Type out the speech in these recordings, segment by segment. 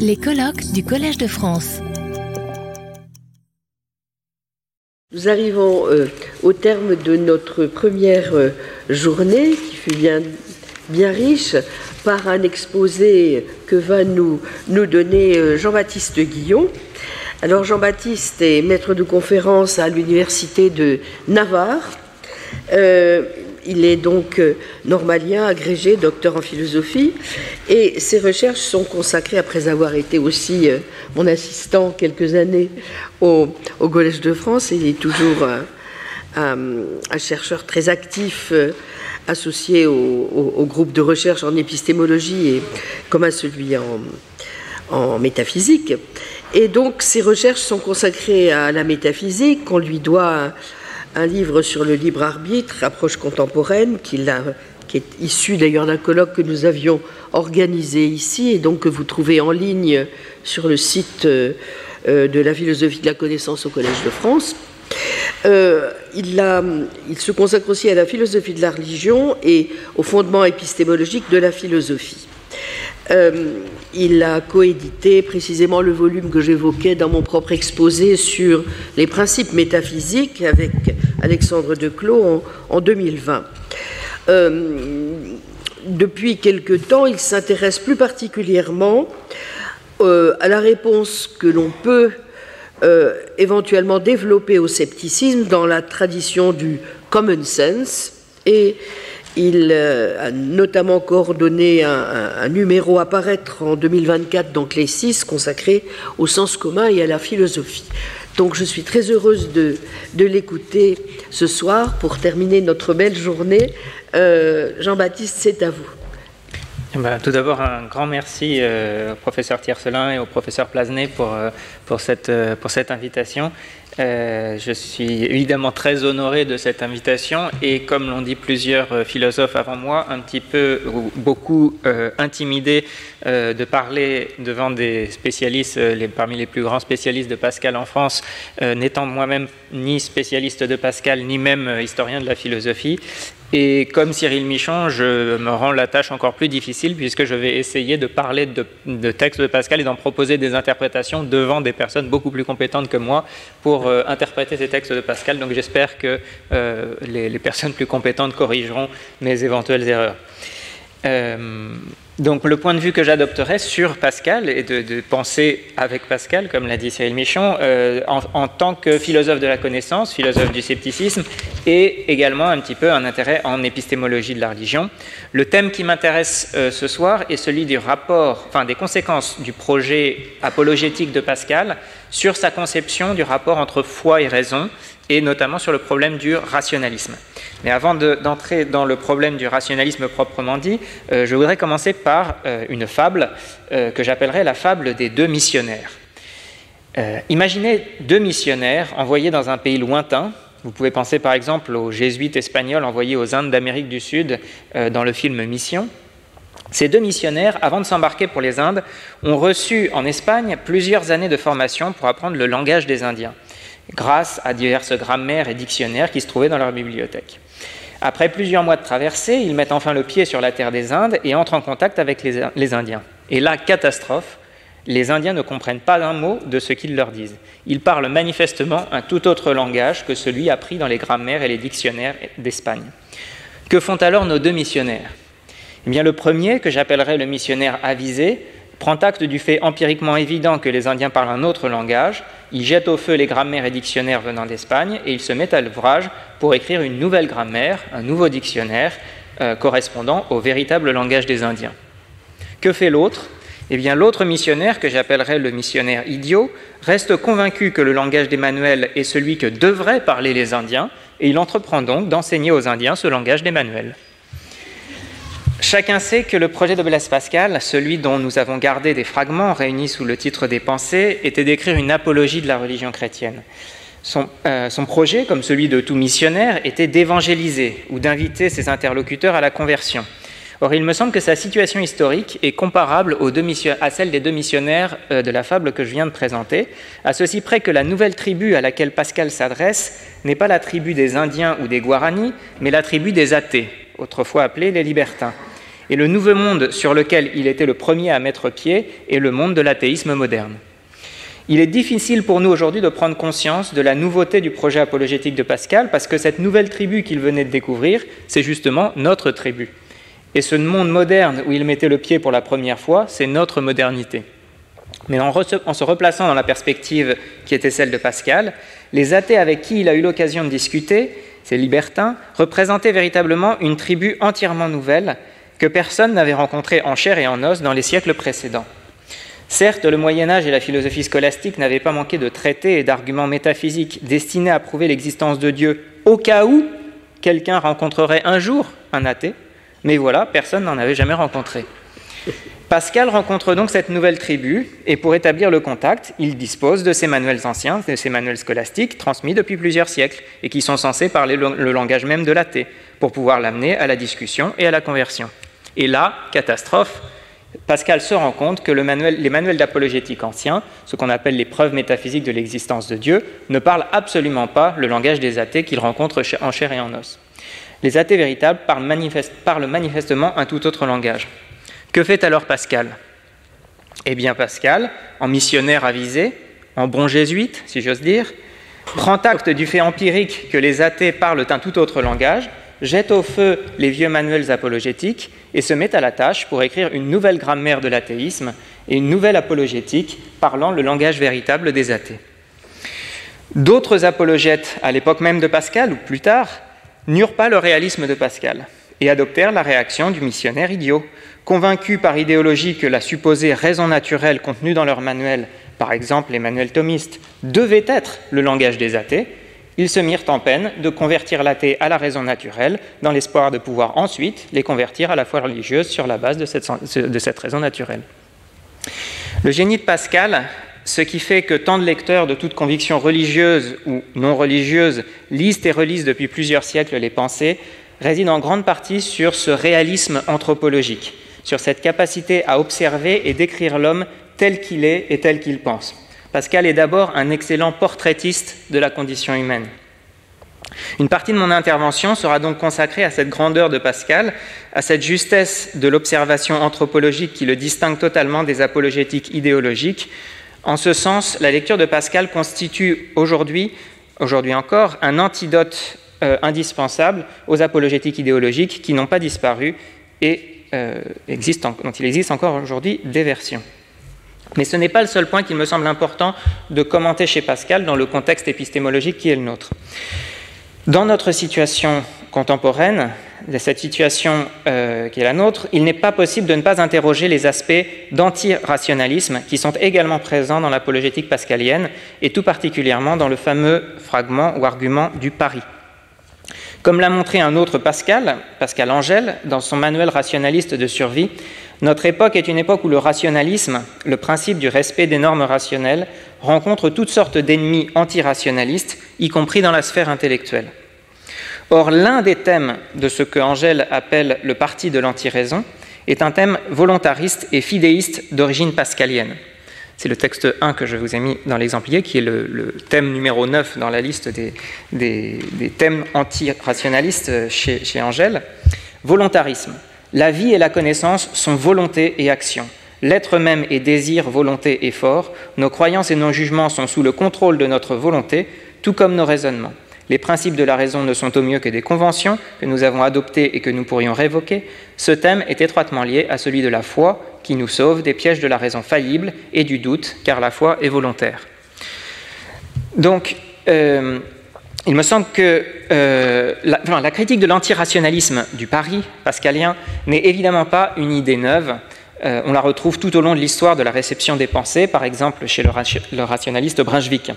Les colloques du Collège de France. Nous arrivons euh, au terme de notre première euh, journée qui fut bien, bien riche par un exposé que va nous, nous donner euh, Jean-Baptiste Guillon. Alors Jean-Baptiste est maître de conférence à l'université de Navarre. Il est donc euh, normalien, agrégé, docteur en philosophie, et ses recherches sont consacrées, après avoir été aussi euh, mon assistant quelques années au, Collège de France, il est toujours un, chercheur très actif euh, associé au, groupe de recherche en épistémologie et comme à celui en, en métaphysique. Et donc ses recherches sont consacrées à la métaphysique, on lui doit un livre sur le libre arbitre, approche contemporaine, qui, est issu d'ailleurs d'un colloque que nous avions organisé ici et donc que vous trouvez en ligne sur le site euh, euh, de la philosophie de la connaissance au Collège de France. Euh, il, se consacre aussi à la philosophie de la religion et au fondement épistémologique de la philosophie. Il a coédité précisément le volume que j'évoquais dans mon propre exposé sur les principes métaphysiques avec Alexandre Declos en, en 2020. Euh, depuis quelque temps, il s'intéresse plus particulièrement euh, à la réponse que l'on peut éventuellement développer au scepticisme dans la tradition du common sense et il euh, a notamment coordonné un, numéro à paraître en 2024 dans Clé 6 consacré au sens commun et à la philosophie. Donc je suis très heureuse de, l'écouter ce soir pour terminer notre belle journée. Euh, Jean-Baptiste, c'est à vous. Eh ben, tout d'abord, un grand merci euh, au professeur Tiercelin et au professeur Plasnet pour, pour cette invitation. Euh, je suis évidemment très honoré de cette invitation et comme l'ont dit plusieurs euh, philosophes avant moi, un petit peu ou beaucoup euh, intimidé de parler devant des spécialistes, parmi les plus grands spécialistes de Pascal en France, n'étant moi-même ni spécialiste de Pascal ni même historien de la philosophie. Et comme Cyril Michon, je me rends la tâche encore plus difficile puisque je vais essayer de parler de, textes de Pascal et d'en proposer des interprétations devant des personnes beaucoup plus compétentes que moi pour euh, interpréter ces textes de Pascal. Donc j'espère que euh, les, personnes plus compétentes corrigeront mes éventuelles erreurs. Euh, donc le point de vue que j'adopterai sur Pascal et de, penser avec Pascal, comme l'a dit Cyril Michon, euh, en, tant que philosophe de la connaissance, philosophe du scepticisme, et également un petit peu un intérêt en épistémologie de la religion. Le thème qui m'intéresse euh, ce soir est celui du rapport, enfin des conséquences du projet apologétique de Pascal sur sa conception du rapport entre foi et raison, et notamment sur le problème du rationalisme. Mais avant d'entrer dans le problème du rationalisme proprement dit, euh, je voudrais commencer par euh, une fable euh, que j'appellerais la fable des deux missionnaires. imaginez deux missionnaires envoyés dans un pays lointain. Vous pouvez penser par exemple aux jésuites espagnols envoyés aux Indes d'Amérique du Sud dans le film Mission. Ces deux missionnaires, avant de s'embarquer pour les Indes, ont reçu en Espagne plusieurs années de formation pour apprendre le langage des Indiens grâce à diverses grammaires et dictionnaires qui se trouvaient dans leur bibliothèque. Après plusieurs mois de traversée, ils mettent enfin le pied sur la terre des Indes et entrent en contact avec les, Indiens. Et là, catastrophe, les Indiens ne comprennent pas un mot de ce qu'ils leur disent. Ils parlent manifestement un tout autre langage que celui appris dans les grammaires et les dictionnaires d'Espagne. Que font alors nos deux missionnaires? Eh bien, le premier, que j'appellerai le missionnaire avisé, prend acte du fait empiriquement évident que les Indiens parlent un autre langage, il jette au feu les grammaires et dictionnaires venant d'Espagne et il se met à l'ouvrage pour écrire une nouvelle grammaire, un nouveau dictionnaire euh, correspondant au véritable langage des Indiens. Que fait l'autre? Eh bien l'autre missionnaire, que j'appellerais le missionnaire idiot, reste convaincu que le langage d'Emmanuel est celui que devraient parler les Indiens et il entreprend donc d'enseigner aux Indiens ce langage d'Emmanuel. Chacun sait que le projet de Blaise Pascal, celui dont nous avons gardé des fragments réunis sous le titre des pensées, était d'écrire une apologie de la religion chrétienne. Son, euh, projet, comme celui de tout missionnaire, était d'évangéliser ou d'inviter ses interlocuteurs à la conversion. Or, il me semble que sa situation historique est comparable à celle des deux missionnaires euh, de la fable que je viens de présenter, à ceci près que la nouvelle tribu à laquelle Pascal s'adresse n'est pas la tribu des Indiens ou des Guaranis, mais la tribu des athées, autrefois appelés les libertins. Et le nouveau monde sur lequel il était le premier à mettre pied est le monde de l'athéisme moderne. Il est difficile pour nous aujourd'hui de prendre conscience de la nouveauté du projet apologétique de Pascal, parce que cette nouvelle tribu qu'il venait de découvrir, c'est justement notre tribu. Et ce monde moderne où il mettait le pied pour la première fois, c'est notre modernité. Mais en, se replaçant dans la perspective qui était celle de Pascal, les athées avec qui il a eu l'occasion de discuter, ces libertins, représentaient véritablement une tribu entièrement nouvelle que personne n'avait rencontrée en chair et en os dans les siècles précédents. Certes, le Moyen Âge et la philosophie scolastique n'avaient pas manqué de traités et d'arguments métaphysiques destinés à prouver l'existence de Dieu au cas où quelqu'un rencontrerait un jour un athée, mais voilà, personne n'en avait jamais rencontré. Pascal rencontre donc cette nouvelle tribu et pour établir le contact, il dispose de ces manuels anciens, de ces manuels scolastiques transmis depuis plusieurs siècles et qui sont censés parler le langage même de l'athée pour pouvoir l'amener à la discussion et à la conversion. Et là, catastrophe, Pascal se rend compte que les manuels d'apologétique anciens, ce qu'on appelle les preuves métaphysiques de l'existence de Dieu, ne parlent absolument pas le langage des athées qu'il rencontre en chair et en os. Les athées véritables parlent, parlent manifestement un tout autre langage. Que fait alors Pascal? Eh bien Pascal, en missionnaire avisé, en bon jésuite, si j'ose dire, prend acte du fait empirique que les athées parlent un tout autre langage jette au feu les vieux manuels apologétiques et se met à la tâche pour écrire une nouvelle grammaire de l'athéisme et une nouvelle apologétique parlant le langage véritable des athées. D'autres apologètes, à l'époque même de Pascal ou plus tard, n'eurent pas le réalisme de Pascal et adoptèrent la réaction du missionnaire idiot. Convaincus par idéologie que la supposée raison naturelle contenue dans leur manuel, par exemple les manuels thomistes, devait être le langage des athées, ils se mirent en peine de convertir l'athée à la raison naturelle, dans l'espoir de pouvoir ensuite les convertir à la foi religieuse sur la base de cette, raison naturelle. Le génie de Pascal, ce qui fait que tant de lecteurs de toute conviction religieuse ou non religieuse lisent et relisent depuis plusieurs siècles les pensées, réside en grande partie sur ce réalisme anthropologique, sur cette capacité à observer et décrire l'homme tel qu'il est et tel qu'il pense. Pascal est d'abord un excellent portraitiste de la condition humaine. Une partie de mon intervention sera donc consacrée à cette grandeur de Pascal, à cette justesse de l'observation anthropologique qui le distingue totalement des apologétiques idéologiques. En ce sens, la lecture de Pascal constitue aujourd'hui, aujourd'hui encore, un antidote euh, indispensable aux apologétiques idéologiques qui n'ont pas disparu et euh, dont il existe encore aujourd'hui des versions. Mais ce n'est pas le seul point qu'il me semble important de commenter chez Pascal dans le contexte épistémologique qui est le nôtre. Dans notre situation contemporaine, cette situation euh, qui est la nôtre, il n'est pas possible de ne pas interroger les aspects d'anti-rationalisme qui sont également présents dans l'apologétique pascalienne et tout particulièrement dans le fameux fragment ou argument du pari. Comme l'a montré un autre Pascal, Pascal Angèle, dans son manuel rationaliste de survie, notre époque est une époque où le rationalisme, le principe du respect des normes rationnelles, rencontre toutes sortes d'ennemis antirationalistes, y compris dans la sphère intellectuelle. Or, l'un des thèmes de ce que Angèle appelle le parti de l'anti-raison est un thème volontariste et fidéiste d'origine pascalienne. C'est le texte 1 que je vous ai mis dans l'exemplier, qui est le, thème numéro 9 dans la liste des, thèmes anti-rationalistes chez, chez Angèle. Volontarisme. La vie et la connaissance sont volonté et action. L'être même est désir, volonté et fort. Nos croyances et nos jugements sont sous le contrôle de notre volonté, tout comme nos raisonnements. Les principes de la raison ne sont au mieux que des conventions que nous avons adoptées et que nous pourrions révoquer. Ce thème est étroitement lié à celui de la foi qui nous sauve des pièges de la raison faillible et du doute, car la foi est volontaire. Donc, euh, il me semble que euh, la, critique de l'antirationalisme du pari pascalien n'est évidemment pas une idée neuve. Euh, on la retrouve tout au long de l'histoire de la réception des pensées, par exemple chez le, rationaliste Brunswick.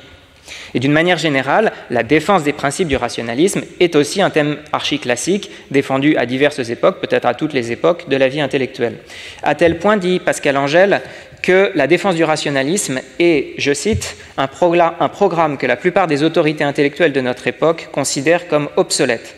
Et d'une manière générale, la défense des principes du rationalisme est aussi un thème archi-classique, défendu à diverses époques, peut-être à toutes les époques de la vie intellectuelle. À tel point, dit Pascal Angèle, que la défense du rationalisme est, je cite, un, programme que la plupart des autorités intellectuelles de notre époque considèrent comme obsolète.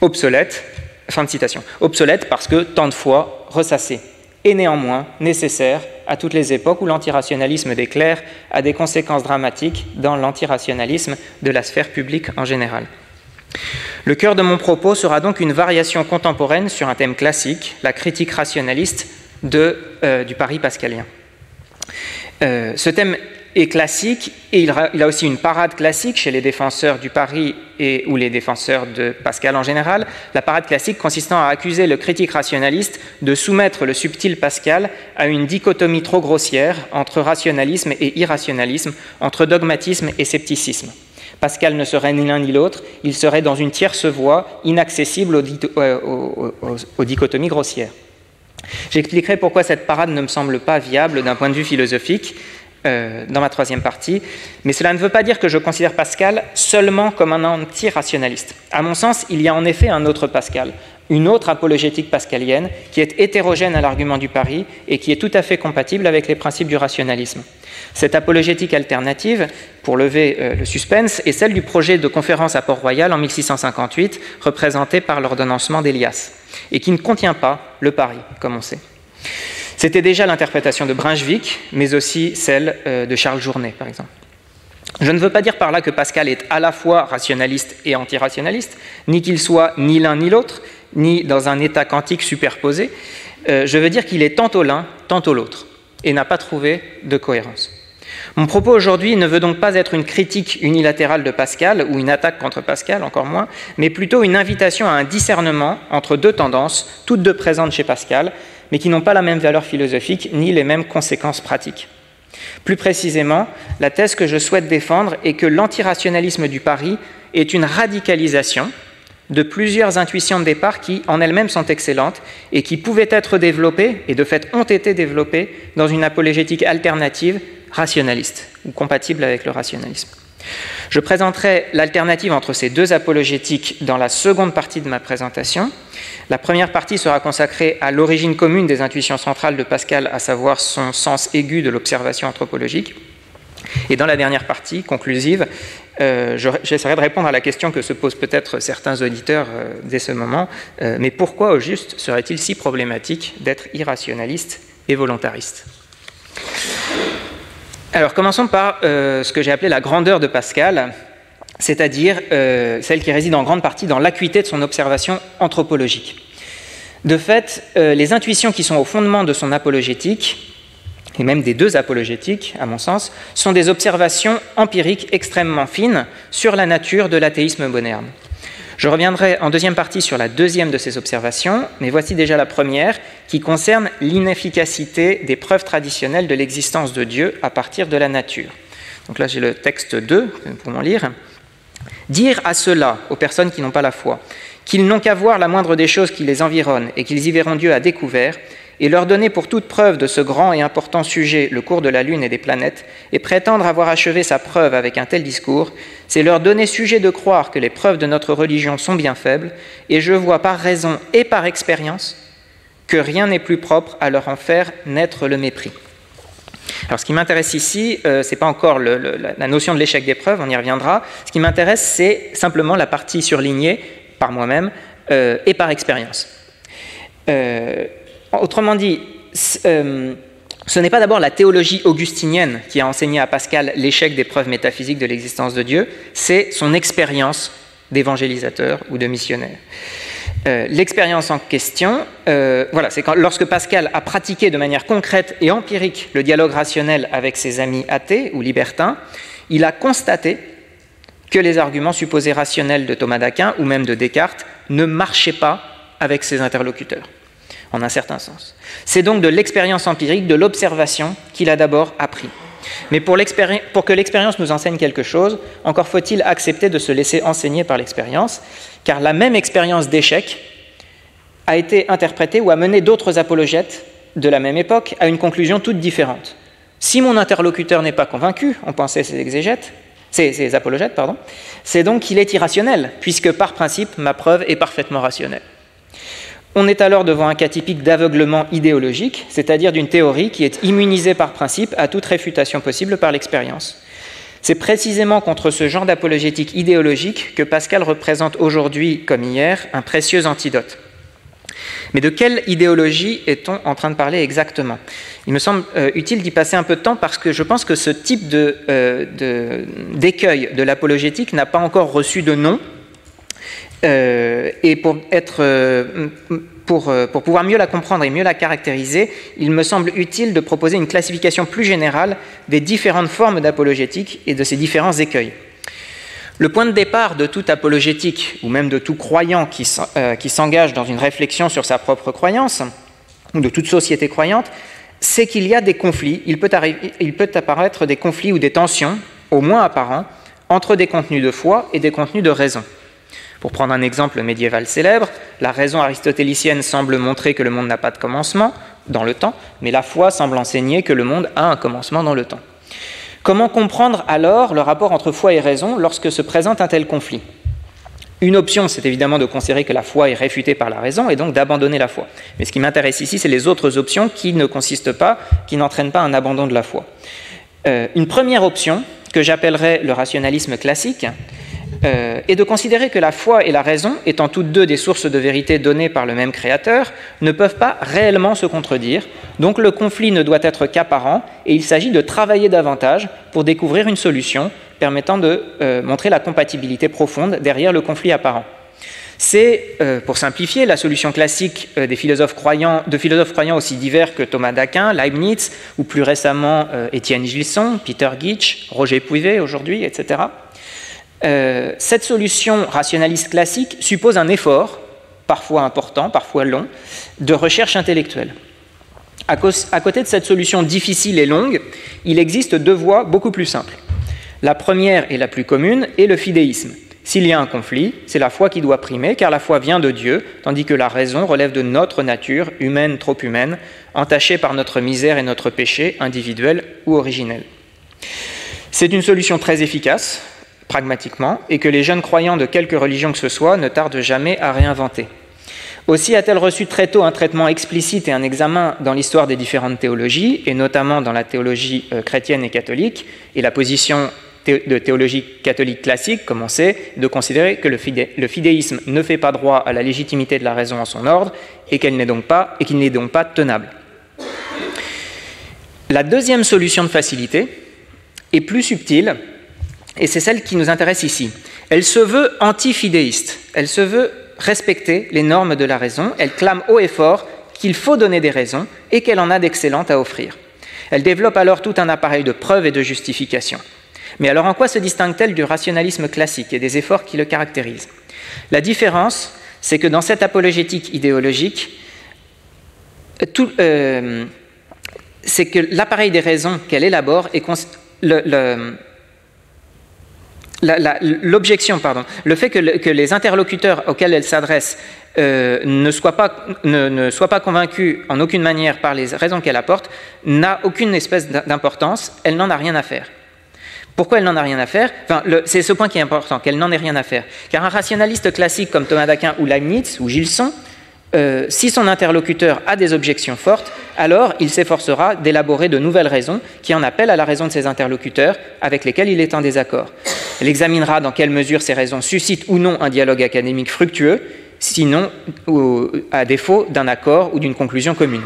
Obsolète, fin de citation, obsolète parce que tant de fois ressassé, et néanmoins nécessaire à toutes les époques où l'antirationalisme déclare a des conséquences dramatiques dans l'antirationalisme de la sphère publique en général. Le cœur de mon propos sera donc une variation contemporaine sur un thème classique, la critique rationaliste euh, du Paris pascalien. Euh, ce thème est classique et il a, aussi une parade classique chez les défenseurs du Paris et, ou les défenseurs de Pascal en général. La parade classique consistant à accuser le critique rationaliste de soumettre le subtil Pascal à une dichotomie trop grossière entre rationalisme et irrationalisme, entre dogmatisme et scepticisme. Pascal ne serait ni l'un ni l'autre, il serait dans une tierce voie inaccessible aux, euh, aux dichotomies grossières. J'expliquerai pourquoi cette parade ne me semble pas viable d'un point de vue philosophique euh, dans ma troisième partie, mais cela ne veut pas dire que je considère Pascal seulement comme un anti-rationaliste. À mon sens, il y a en effet un autre Pascal, une autre apologétique pascalienne qui est hétérogène à l'argument du pari et qui est tout à fait compatible avec les principes du rationalisme. Cette apologétique alternative, pour lever euh, le suspense, est celle du projet de conférence à Port-Royal en 1658, représenté par l'ordonnancement d'Elias, et qui ne contient pas le pari, comme on sait. C'était déjà l'interprétation de Brunswick, mais aussi celle euh, de Charles Journet, par exemple. Je ne veux pas dire par là que Pascal est à la fois rationaliste et antirationaliste, ni qu'il soit ni l'un ni l'autre, ni dans un état quantique superposé. Euh, je veux dire qu'il est tantôt l'un, tantôt l'autre, et n'a pas trouvé de cohérence. Mon propos aujourd'hui ne veut donc pas être une critique unilatérale de Pascal ou une attaque contre Pascal, encore moins, mais plutôt une invitation à un discernement entre deux tendances, toutes deux présentes chez Pascal, mais qui n'ont pas la même valeur philosophique ni les mêmes conséquences pratiques. Plus précisément, la thèse que je souhaite défendre est que l'antirationalisme du pari est une radicalisation de plusieurs intuitions de départ qui, en elles-mêmes, sont excellentes et qui pouvaient être développées, et de fait ont été développées, dans une apologétique alternative rationaliste ou compatible avec le rationalisme. Je présenterai l'alternative entre ces deux apologétiques dans la seconde partie de ma présentation. La première partie sera consacrée à l'origine commune des intuitions centrales de Pascal, à savoir son sens aigu de l'observation anthropologique. Et dans la dernière partie, conclusive, euh, j'essaierai de répondre à la question que se posent peut-être certains auditeurs euh, dès ce moment, euh, mais pourquoi au juste serait-il si problématique d'être irrationaliste et volontariste? Alors commençons par euh, ce que j'ai appelé la grandeur de Pascal, c'est-à-dire euh, celle qui réside en grande partie dans l'acuité de son observation anthropologique. De fait, euh, les intuitions qui sont au fondement de son apologétique, et même des deux apologétiques, à mon sens, sont des observations empiriques extrêmement fines sur la nature de l'athéisme moderne. Je reviendrai en deuxième partie sur la deuxième de ces observations, mais voici déjà la première qui concerne l'inefficacité des preuves traditionnelles de l'existence de Dieu à partir de la nature. Donc là j'ai le texte 2 pour m'en lire. Dire à ceux-là, aux personnes qui n'ont pas la foi, qu'ils n'ont qu'à voir la moindre des choses qui les environnent et qu'ils y verront Dieu à découvert, et leur donner pour toute preuve de ce grand et important sujet le cours de la Lune et des planètes, et prétendre avoir achevé sa preuve avec un tel discours, c'est leur donner sujet de croire que les preuves de notre religion sont bien faibles, et je vois par raison et par expérience que rien n'est plus propre à leur en faire naître le mépris. Alors ce qui m'intéresse ici, euh, ce n'est pas encore la notion de l'échec des preuves, on y reviendra. Ce qui m'intéresse, c'est simplement la partie surlignée par moi-même euh, et par expérience. Euh, Autrement dit, euh, ce n'est pas d'abord la théologie augustinienne qui a enseigné à Pascal l'échec des preuves métaphysiques de l'existence de Dieu, c'est son expérience d'évangélisateur ou de missionnaire. Euh, l'expérience en question, euh, voilà, c'est lorsque Pascal a pratiqué de manière concrète et empirique le dialogue rationnel avec ses amis athées ou libertins, il a constaté que les arguments supposés rationnels de Thomas d'Aquin ou même de Descartes ne marchaient pas avec ses interlocuteurs en un certain sens. C'est donc de l'expérience empirique, de l'observation qu'il a d'abord appris. Mais pour, que l'expérience nous enseigne quelque chose, encore faut-il accepter de se laisser enseigner par l'expérience, car la même expérience d'échec a été interprétée ou a mené d'autres apologètes de la même époque à une conclusion toute différente. Si mon interlocuteur n'est pas convaincu, on pensait ces exégètes, ces apologètes, pardon, c'est donc qu'il est irrationnel, puisque par principe, ma preuve est parfaitement rationnelle. On est alors devant un cas typique d'aveuglement idéologique, c'est-à-dire d'une théorie qui est immunisée par principe à toute réfutation possible par l'expérience. C'est précisément contre ce genre d'apologétique idéologique que Pascal représente aujourd'hui, comme hier, un précieux antidote. Mais de quelle idéologie est-on en train de parler exactement? Il me semble euh, utile d'y passer un peu de temps parce que je pense que ce type euh, d'écueil de, de l'apologétique n'a pas encore reçu de nom et pour, être, pour, pour pouvoir mieux la comprendre et mieux la caractériser, il me semble utile de proposer une classification plus générale des différentes formes d'apologétique et de ces différents écueils. Le point de départ de toute apologétique, ou même de tout croyant qui, s'engage dans une réflexion sur sa propre croyance, ou de toute société croyante, c'est qu'il y a des conflits, il peut, il peut apparaître des conflits ou des tensions, au moins apparents, entre des contenus de foi et des contenus de raison. Pour prendre un exemple médiéval célèbre, la raison aristotélicienne semble montrer que le monde n'a pas de commencement dans le temps, mais la foi semble enseigner que le monde a un commencement dans le temps. Comment comprendre alors le rapport entre foi et raison lorsque se présente un tel conflit? Une option, c'est évidemment de considérer que la foi est réfutée par la raison et donc d'abandonner la foi. Mais ce qui m'intéresse ici, c'est les autres options qui ne consistent pas, qui n'entraînent pas un abandon de la foi. Euh, une première option, que j'appellerais le rationalisme classique, euh, est de considérer que la foi et la raison, étant toutes deux des sources de vérité données par le même créateur, ne peuvent pas réellement se contredire, donc le conflit ne doit être qu'apparent, et il s'agit de travailler davantage pour découvrir une solution permettant de euh, montrer la compatibilité profonde derrière le conflit apparent. C'est, euh, pour simplifier, la solution classique des philosophes croyants, de philosophes croyants aussi divers que Thomas d'Aquin, Leibniz, ou plus récemment Étienne Gilson, Peter Gitsch, Roger Pouivet aujourd'hui, etc. cette solution rationaliste classique suppose un effort, parfois important, parfois long, de recherche intellectuelle. À, à côté de cette solution difficile et longue, il existe deux voies beaucoup plus simples. La première et la plus commune est le fidéisme. S'il y a un conflit, c'est la foi qui doit primer, car la foi vient de Dieu, tandis que la raison relève de notre nature, humaine, trop humaine, entachée par notre misère et notre péché, individuel ou originel. C'est une solution très efficace, pragmatiquement, et que les jeunes croyants de quelque religion que ce soit ne tardent jamais à réinventer. Aussi a-t-elle reçu très tôt un traitement explicite et un examen dans l'histoire des différentes théologies, et notamment dans la théologie euh, chrétienne et catholique, et la position de théologie catholique classique, comme on sait, de considérer que le, fidéisme ne fait pas droit à la légitimité de la raison en son ordre et qu'il n'est donc pas, et qu'il n'est donc pas tenable. La deuxième solution de facilité est plus subtile, et c'est celle qui nous intéresse ici. Elle se veut anti-fidéiste, elle se veut respecter les normes de la raison, elle clame haut et fort qu'il faut donner des raisons et qu'elle en a d'excellentes à offrir. Elle développe alors tout un appareil de preuves et de justification. Mais alors en quoi se distingue-t-elle du rationalisme classique et des efforts qui le caractérisent? La différence, c'est que dans cette apologétique idéologique, euh, c'est que l'appareil des raisons qu'elle élabore est l'objection, pardon, le fait que, les interlocuteurs auxquels elle s'adresse euh, ne, soient pas, convaincus en aucune manière par les raisons qu'elle apporte n'a aucune espèce d'importance, elle n'en a rien à faire. Pourquoi elle n'en a rien à faire? C'est ce point qui est important, qu'elle n'en ait rien à faire. Car un rationaliste classique comme Thomas d'Aquin ou Leibniz ou Gilson, euh, si son interlocuteur a des objections fortes, alors il s'efforcera d'élaborer de nouvelles raisons qui en appellent à la raison de ses interlocuteurs avec lesquels il est en désaccord. Elle examinera dans quelle mesure ces raisons suscitent ou non un dialogue académique fructueux, sinon à défaut d'un accord ou d'une conclusion commune.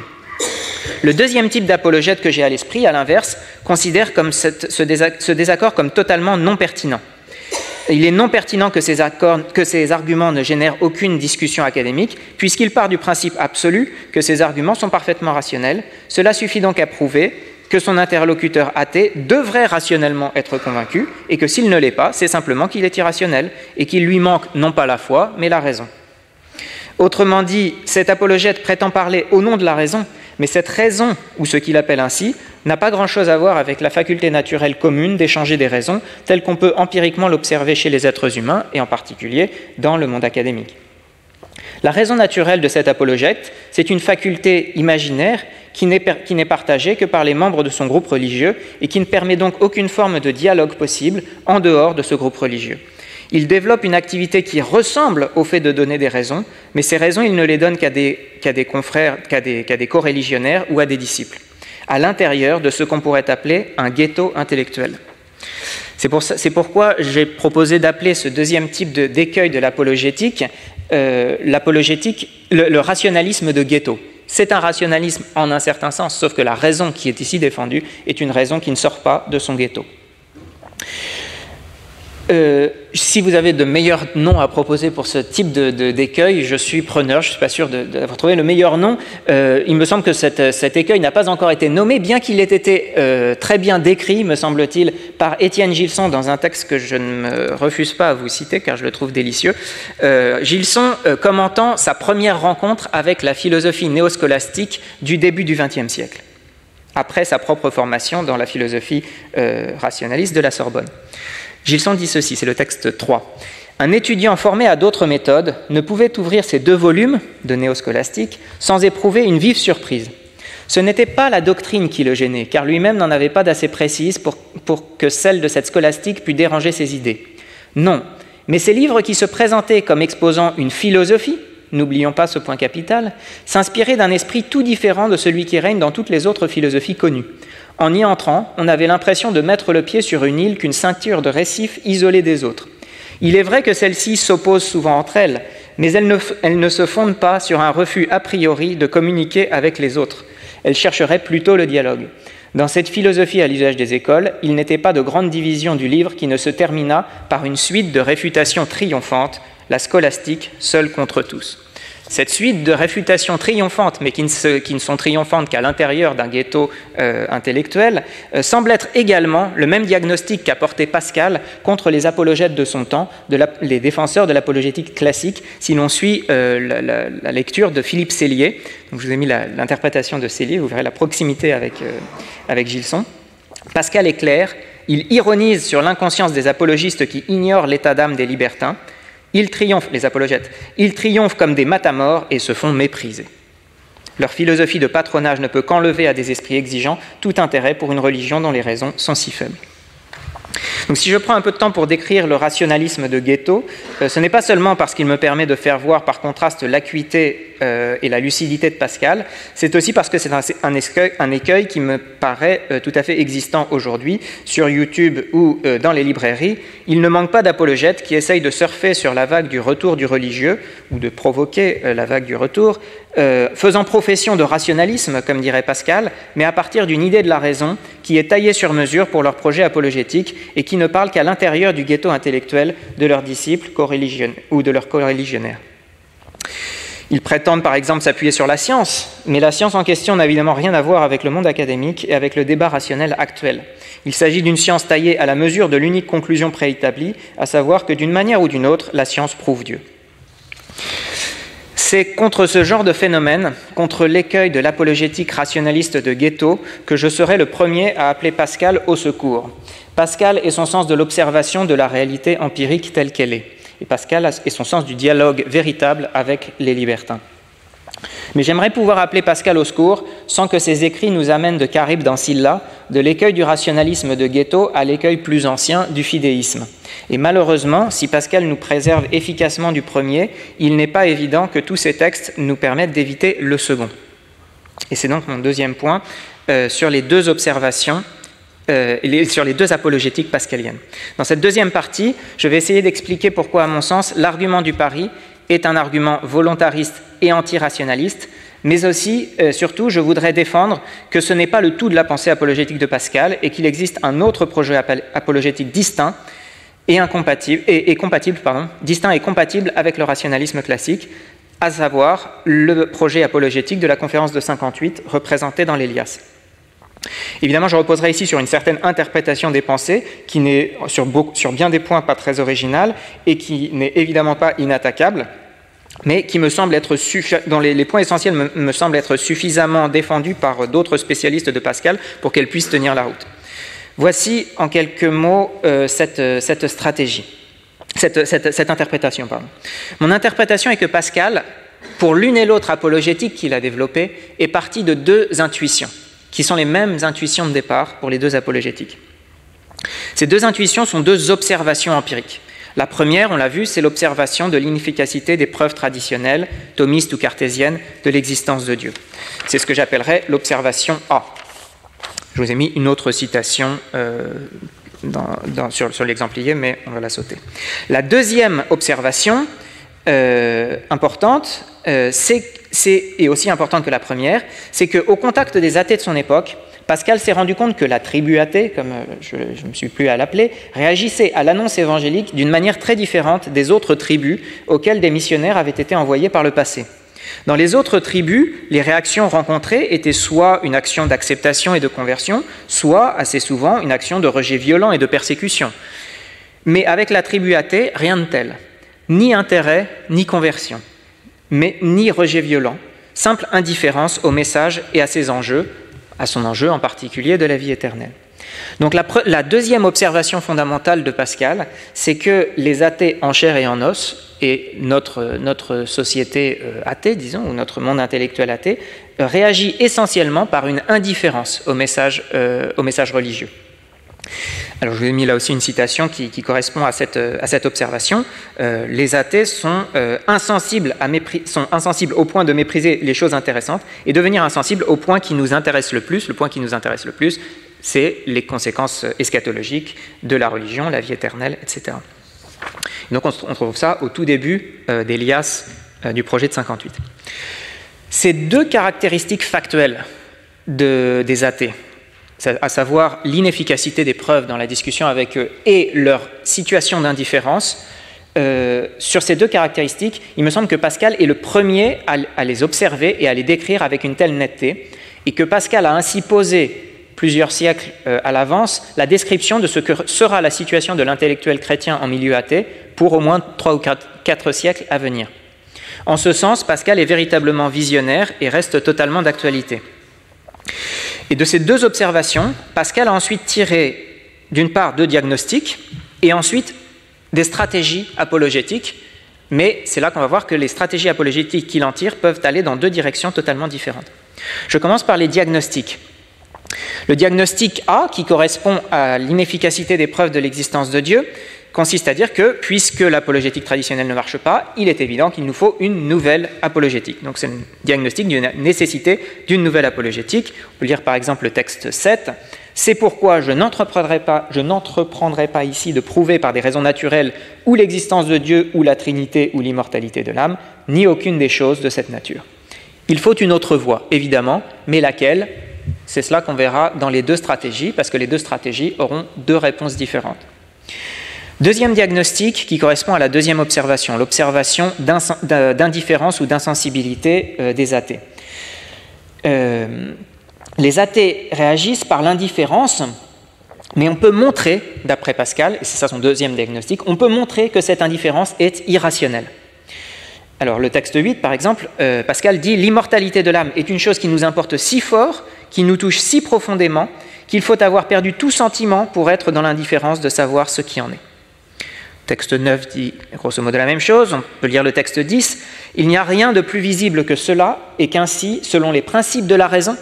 Le deuxième type d'apologète que j'ai à l'esprit, à l'inverse, considère ce, désaccord comme totalement non pertinent. Il est non pertinent que ces, arguments ne génèrent aucune discussion académique, puisqu'il part du principe absolu que ces arguments sont parfaitement rationnels. Cela suffit donc à prouver que son interlocuteur athée devrait rationnellement être convaincu, et que s'il ne l'est pas, c'est simplement qu'il est irrationnel, et qu'il lui manque non pas la foi, mais la raison. Autrement dit, cet apologète prétend parler au nom de la raison, mais cette raison, ou ce qu'il appelle ainsi, n'a pas grand-chose à voir avec la faculté naturelle commune d'échanger des raisons, telle qu'on peut empiriquement l'observer chez les êtres humains, et en particulier dans le monde académique. La raison naturelle de cet apologète, c'est une faculté imaginaire qui n'est partagée que par les membres de son groupe religieux et qui ne permet donc aucune forme de dialogue possible en dehors de ce groupe religieux. Il développe une activité qui ressemble au fait de donner des raisons, mais ces raisons, il ne les donne qu'à des, confrères, qu'à des, des co-religionnaires ou à des disciples, à l'intérieur de ce qu'on pourrait appeler un ghetto intellectuel. C'est pour pourquoi j'ai proposé d'appeler ce deuxième type d'écueil de, l'apologétique euh, l'apologétique, le, rationalisme de ghetto. C'est un rationalisme en un certain sens, sauf que la raison qui est ici défendue est une raison qui ne sort pas de son ghetto. Euh, si vous avez de meilleurs noms à proposer pour ce type d'écueil, je suis preneur, je ne suis pas sûr d'avoir trouvé le meilleur nom. Euh, il me semble que cet écueil n'a pas encore été nommé, bien qu'il ait été euh, très bien décrit, me semble-t-il, par Étienne Gilson dans un texte que je ne me refuse pas à vous citer car je le trouve délicieux. Gilson commentant sa première rencontre avec la philosophie néoscolastique du début du XXe siècle, après sa propre formation dans la philosophie rationaliste de la Sorbonne. Gilson dit ceci, c'est le texte 3. Un étudiant formé à d'autres méthodes ne pouvait ouvrir ces deux volumes de néoscolastique sans éprouver une vive surprise. Ce n'était pas la doctrine qui le gênait, car lui-même n'en avait pas d'assez précise pour, pour, que celle de cette scolastique pût déranger ses idées. Non, mais ces livres qui se présentaient comme exposant une philosophie, n'oublions pas ce point capital, s'inspiraient d'un esprit tout différent de celui qui règne dans toutes les autres philosophies connues. En y entrant, on avait l'impression de mettre le pied sur une île qu'une ceinture de récifs isolée des autres. Il est vrai que celles-ci s'opposent souvent entre elles, mais elles ne, se fondent pas sur un refus a priori de communiquer avec les autres. Elles chercheraient plutôt le dialogue. Dans cette philosophie à l'usage des écoles, il n'était pas de grande division du livre qui ne se termina par une suite de réfutations triomphantes, la scolastique seule contre tous. Cette suite de réfutations triomphantes, mais qui ne, sont triomphantes qu'à l'intérieur d'un ghetto euh, intellectuel, euh, semble être également le même diagnostic qu'a porté Pascal contre les apologètes de son temps, les défenseurs de l'apologétique classique, si l'on suit euh, la, lecture de Philippe Cellier. Donc, je vous ai mis l'interprétation de Cellier, vous verrez la proximité avec, avec Gilson. Pascal est clair, il ironise sur l'inconscience des apologistes qui ignorent l'état d'âme des libertins. Ils triomphent, les apologètes, ils triomphent comme des matamores et se font mépriser. Leur philosophie de patronage ne peut qu'enlever à des esprits exigeants tout intérêt pour une religion dont les raisons sont si faibles. Donc si je prends un peu de temps pour décrire le rationalisme de Ghetto, euh, ce n'est pas seulement parce qu'il me permet de faire voir par contraste l'acuité euh, et la lucidité de Pascal, c'est aussi parce que c'est un, écueil, qui me paraît euh, tout à fait existant aujourd'hui sur YouTube ou dans les librairies. Il ne manque pas d'apologètes qui essayent de surfer sur la vague du retour du religieux ou de provoquer la vague du retour, faisant profession de rationalisme, comme dirait Pascal, mais à partir d'une idée de la raison qui est taillée sur mesure pour leur projet apologétique et qui ne parlent qu'à l'intérieur du ghetto intellectuel de leurs disciples ou de leurs co-religionnaires. Ils prétendent par exemple s'appuyer sur la science, mais la science en question n'a évidemment rien à voir avec le monde académique et avec le débat rationnel actuel. Il s'agit d'une science taillée à la mesure de l'unique conclusion préétablie, à savoir que d'une manière ou d'une autre, la science prouve Dieu. C'est contre ce genre de phénomène, contre l'écueil de l'apologétique rationaliste de Ghetto, que je serai le premier à appeler Pascal au secours. Pascal est son sens de l'observation de la réalité empirique telle qu'elle est. Et Pascal est son sens du dialogue véritable avec les libertins. Mais j'aimerais pouvoir appeler Pascal au secours sans que ses écrits nous amènent de Caribe dans Silla, de l'écueil du rationalisme de Ghetto à l'écueil plus ancien du fidéisme. Et malheureusement, si Pascal nous préserve efficacement du premier, il n'est pas évident que tous ces textes nous permettent d'éviter le second. Et c'est donc mon deuxième point euh, sur les deux observations euh, sur les deux apologétiques pascaliennes. Dans cette deuxième partie, je vais essayer d'expliquer pourquoi, à mon sens, l'argument du pari est un argument volontariste et antirationaliste, mais aussi, euh, surtout, je voudrais défendre que ce n'est pas le tout de la pensée apologétique de Pascal et qu'il existe un autre projet apologétique distinct et, incompatible, et, compatible, distinct et compatible avec le rationalisme classique, à savoir le projet apologétique de la conférence de 58 représenté dans l'Élias. Évidemment, je reposerai ici sur une certaine interprétation des pensées, qui n'est sur, bien des points pas très originale et qui n'est évidemment pas inattaquable, mais qui me semble être dont les, points essentiels me, semblent être suffisamment défendus par d'autres spécialistes de Pascal pour qu'elle puisse tenir la route. Voici en quelques mots euh, cette, stratégie, cette, interprétation. Mon interprétation est que Pascal, pour l'une et l'autre apologétique qu'il a développée, est parti de deux intuitions qui sont les mêmes intuitions de départ pour les deux apologétiques. Ces deux intuitions sont deux observations empiriques. La première, on l'a vu, c'est l'observation de l'inefficacité des preuves traditionnelles, thomistes ou cartésiennes, de l'existence de Dieu. C'est ce que j'appellerais l'observation A. Je vous ai mis une autre citation euh, sur, sur l'exemplier, mais on va la sauter. La deuxième observation euh, importante, euh, c'est, et aussi importante que la première, c'est qu'au contact des athées de son époque, Pascal s'est rendu compte que la tribu athée, comme euh, je ne me suis plus à l'appeler, réagissait à l'annonce évangélique d'une manière très différente des autres tribus auxquelles des missionnaires avaient été envoyés par le passé. Dans les autres tribus, les réactions rencontrées étaient soit une action d'acceptation et de conversion, soit assez souvent une action de rejet violent et de persécution. Mais avec la tribu athée, rien de tel. Ni intérêt, ni conversion, mais ni rejet violent, simple indifférence au message et à ses enjeux, à son enjeu en particulier de la vie éternelle. Donc la, deuxième observation fondamentale de Pascal, c'est que les athées en chair et en os, et notre, société euh, athée, disons, ou notre monde intellectuel athée, réagit essentiellement par une indifférence au message, euh, au message religieux. Alors je vous ai mis là aussi une citation qui, correspond à cette, cette observation. Euh, les athées sont, euh, sont insensibles au point de mépriser les choses intéressantes et devenir insensibles au point qui nous intéresse le plus. Le point qui nous intéresse le plus, c'est les conséquences eschatologiques de la religion, la vie éternelle, etc. donc on, trouve ça au tout début euh, d'Elias du projet de 58. Ces deux caractéristiques factuelles de, des athées, à savoir l'inefficacité des preuves dans la discussion avec eux et leur situation d'indifférence, euh, sur ces deux caractéristiques, il me semble que Pascal est le premier à, les observer et à les décrire avec une telle netteté, et que Pascal a ainsi posé plusieurs siècles euh, à l'avance la description de ce que sera la situation de l'intellectuel chrétien en milieu athée pour au moins trois ou quatre siècles à venir. En ce sens, Pascal est véritablement visionnaire et reste totalement d'actualité. Et de ces deux observations, Pascal a ensuite tiré, d'une part, deux diagnostics et ensuite des stratégies apologétiques. Mais c'est là qu'on va voir que les stratégies apologétiques qu'il en tire peuvent aller dans deux directions totalement différentes. Je commence par les diagnostics. Le diagnostic A, qui correspond à l'inefficacité des preuves de l'existence de Dieu, consiste à dire que puisque l'apologétique traditionnelle ne marche pas, il est évident qu'il nous faut une nouvelle apologétique. Donc c'est un diagnostic d'une nécessité d'une nouvelle apologétique. On peut lire par exemple le texte 7. C'est pourquoi je n'entreprendrai pas, pas ici de prouver par des raisons naturelles ou l'existence de Dieu ou la Trinité ou l'immortalité de l'âme, ni aucune des choses de cette nature. Il faut une autre voie, évidemment, mais laquelle? C'est cela qu'on verra dans les deux stratégies, parce que les deux stratégies auront deux réponses différentes. Deuxième diagnostic qui correspond à la deuxième observation, l'observation d'indifférence ou d'insensibilité euh, des athées. Euh, les athées réagissent par l'indifférence, mais on peut montrer, d'après Pascal, et c'est ça son deuxième diagnostic, on peut montrer que cette indifférence est irrationnelle. Alors le texte 8, par exemple, euh, Pascal dit L'immortalité de l'âme est une chose qui nous importe si fort, qui nous touche si profondément, qu'il faut avoir perdu tout sentiment pour être dans l'indifférence de savoir ce qui en est. Texte 9 dit grosso modo la même chose, on peut lire le texte 10. Il n'y a rien de plus visible que cela, et qu'ainsi, selon les principes de la raison,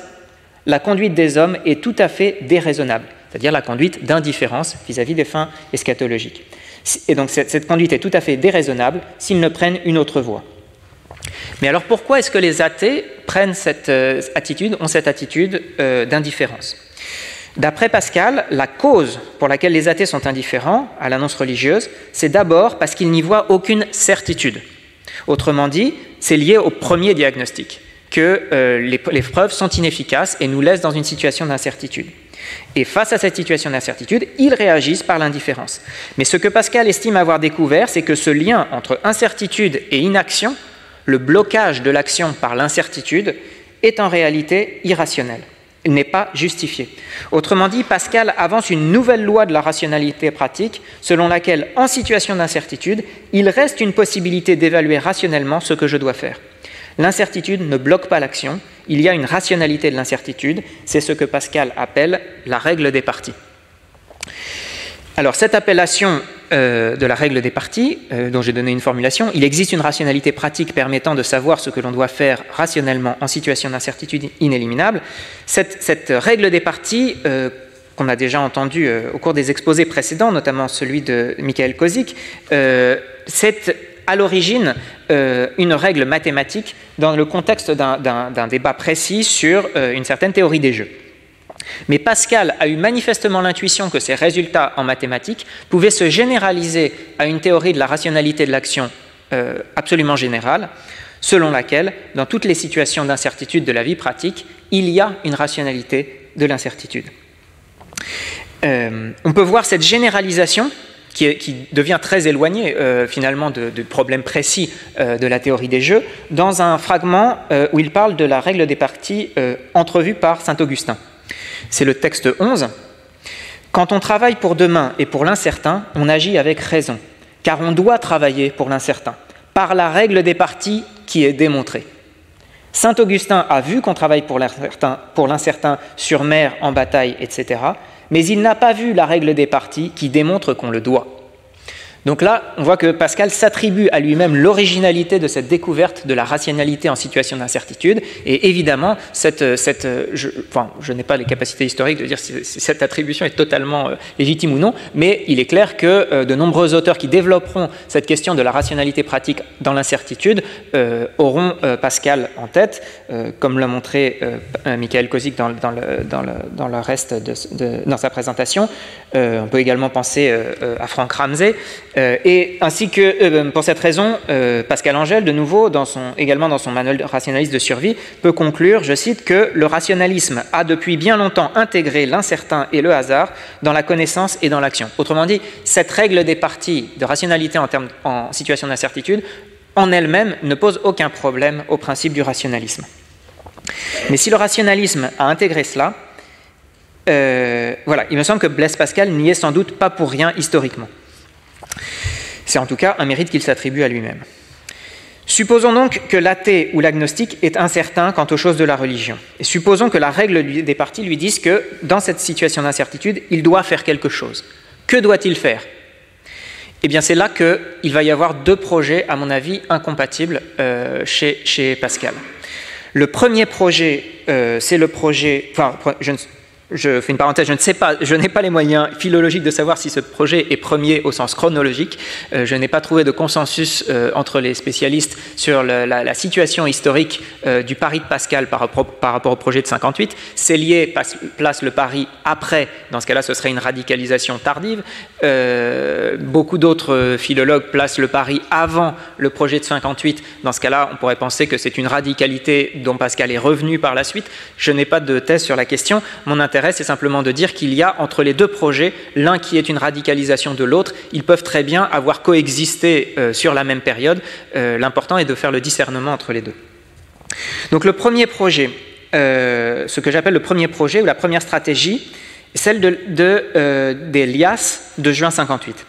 la conduite des hommes est tout à fait déraisonnable, c'est-à-dire la conduite d'indifférence vis-à-vis des fins eschatologiques. Et donc cette, conduite est tout à fait déraisonnable s'ils ne prennent une autre voie. Mais alors pourquoi est-ce que les athées prennent cette euh, attitude, ont cette attitude euh, d'indifférence? D'après Pascal, la cause pour laquelle les athées sont indifférents à l'annonce religieuse, c'est d'abord parce qu'ils n'y voient aucune certitude. Autrement dit, c'est lié au premier diagnostic, que euh, les, les, preuves sont inefficaces et nous laissent dans une situation d'incertitude. Et face à cette situation d'incertitude, ils réagissent par l'indifférence. Mais ce que Pascal estime avoir découvert, c'est que ce lien entre incertitude et inaction, le blocage de l'action par l'incertitude, est en réalité irrationnel n'est pas justifié. Autrement dit, Pascal avance une nouvelle loi de la rationalité pratique selon laquelle, en situation d'incertitude, il reste une possibilité d'évaluer rationnellement ce que je dois faire. L'incertitude ne bloque pas l'action, il y a une rationalité de l'incertitude, c'est ce que Pascal appelle la règle des parties. Alors cette appellation euh, de la règle des parties, euh, dont j'ai donné une formulation, il existe une rationalité pratique permettant de savoir ce que l'on doit faire rationnellement en situation d'incertitude inéliminable. Cette, règle des parties, euh, qu'on a déjà entendue au cours des exposés précédents, notamment celui de Michael Kozik, c'est à l'origine une règle mathématique dans le contexte d'un débat précis sur une certaine théorie des jeux. Mais Pascal a eu manifestement l'intuition que ces résultats en mathématiques pouvaient se généraliser à une théorie de la rationalité de l'action euh, absolument générale, selon laquelle, dans toutes les situations d'incertitude de la vie pratique, il y a une rationalité de l'incertitude. Euh, on peut voir cette généralisation qui, devient très éloignée euh, finalement du problème précis de la théorie des jeux, dans un fragment où il parle de la règle des parties entrevue par Saint Augustin. C'est le texte 11. Quand on travaille pour demain et pour l'incertain, on agit avec raison, car on doit travailler pour l'incertain, par la règle des parties qui est démontrée. Saint Augustin a vu qu'on travaille pour l'incertain sur mer, en bataille, etc mais il n'a pas vu la règle des parties qui démontre qu'on le doit. Donc là, on voit que Pascal s'attribue à lui-même l'originalité de cette découverte de la rationalité en situation d'incertitude. Et évidemment, cette, je, enfin, je n'ai pas les capacités historiques de dire si, cette attribution est totalement euh, légitime ou non, mais il est clair que euh, de nombreux auteurs qui développeront cette question de la rationalité pratique dans l'incertitude euh, auront Pascal en tête, comme l'a montré Michael Kozik dans, dans, le, dans, le, dans, le, reste de, dans sa présentation. on peut également penser à Frank Ramsey. Euh, et ainsi que, euh, pour cette raison, euh, Pascal Angèle, de nouveau, son, également dans son manuel rationaliste de survie, peut conclure, je cite, que le rationalisme a depuis bien longtemps intégré l'incertain et le hasard dans la connaissance et dans l'action. Autrement dit, cette règle des parties de rationalité en, termes, en situation d'incertitude, en elle-même, ne pose aucun problème au principe du rationalisme. Mais si le rationalisme a intégré cela, voilà, il me semble que Blaise Pascal n'y est sans doute pas pour rien historiquement. C'est en tout cas un mérite qu'il s'attribue à lui-même. Supposons donc que l'athée ou l'agnostique est incertain quant aux choses de la religion. Et supposons que la règle des partis lui dise que, dans cette situation d'incertitude, il doit faire quelque chose. Que doit-il faire? Eh bien, c'est là qu'il va y avoir deux projets, à mon avis, incompatibles euh, chez, Pascal. Le premier projet, euh, c'est le projet. Je fais une parenthèse, je ne sais pas, je n'ai pas les moyens philologiques de savoir si ce projet est premier au sens chronologique. Euh, je n'ai pas trouvé de consensus euh, entre les spécialistes sur la, situation historique euh, du Paris de Pascal par, rapport au projet de 58. lié place le Paris après, dans ce cas-là, ce serait une radicalisation tardive. beaucoup d'autres philologues placent le Paris avant le projet de 58. Dans ce cas-là, on pourrait penser que c'est une radicalité dont Pascal est revenu par la suite. Je n'ai pas de thèse sur la question. Mon c'est simplement de dire qu'il y a entre les deux projets, l'un qui est une radicalisation de l'autre, ils peuvent très bien avoir coexisté euh, sur la même période. Euh, l'important est de faire le discernement entre les deux. Donc le premier projet, euh, ce que j'appelle le premier projet ou la première stratégie, celle de, des LIAS de juin 58.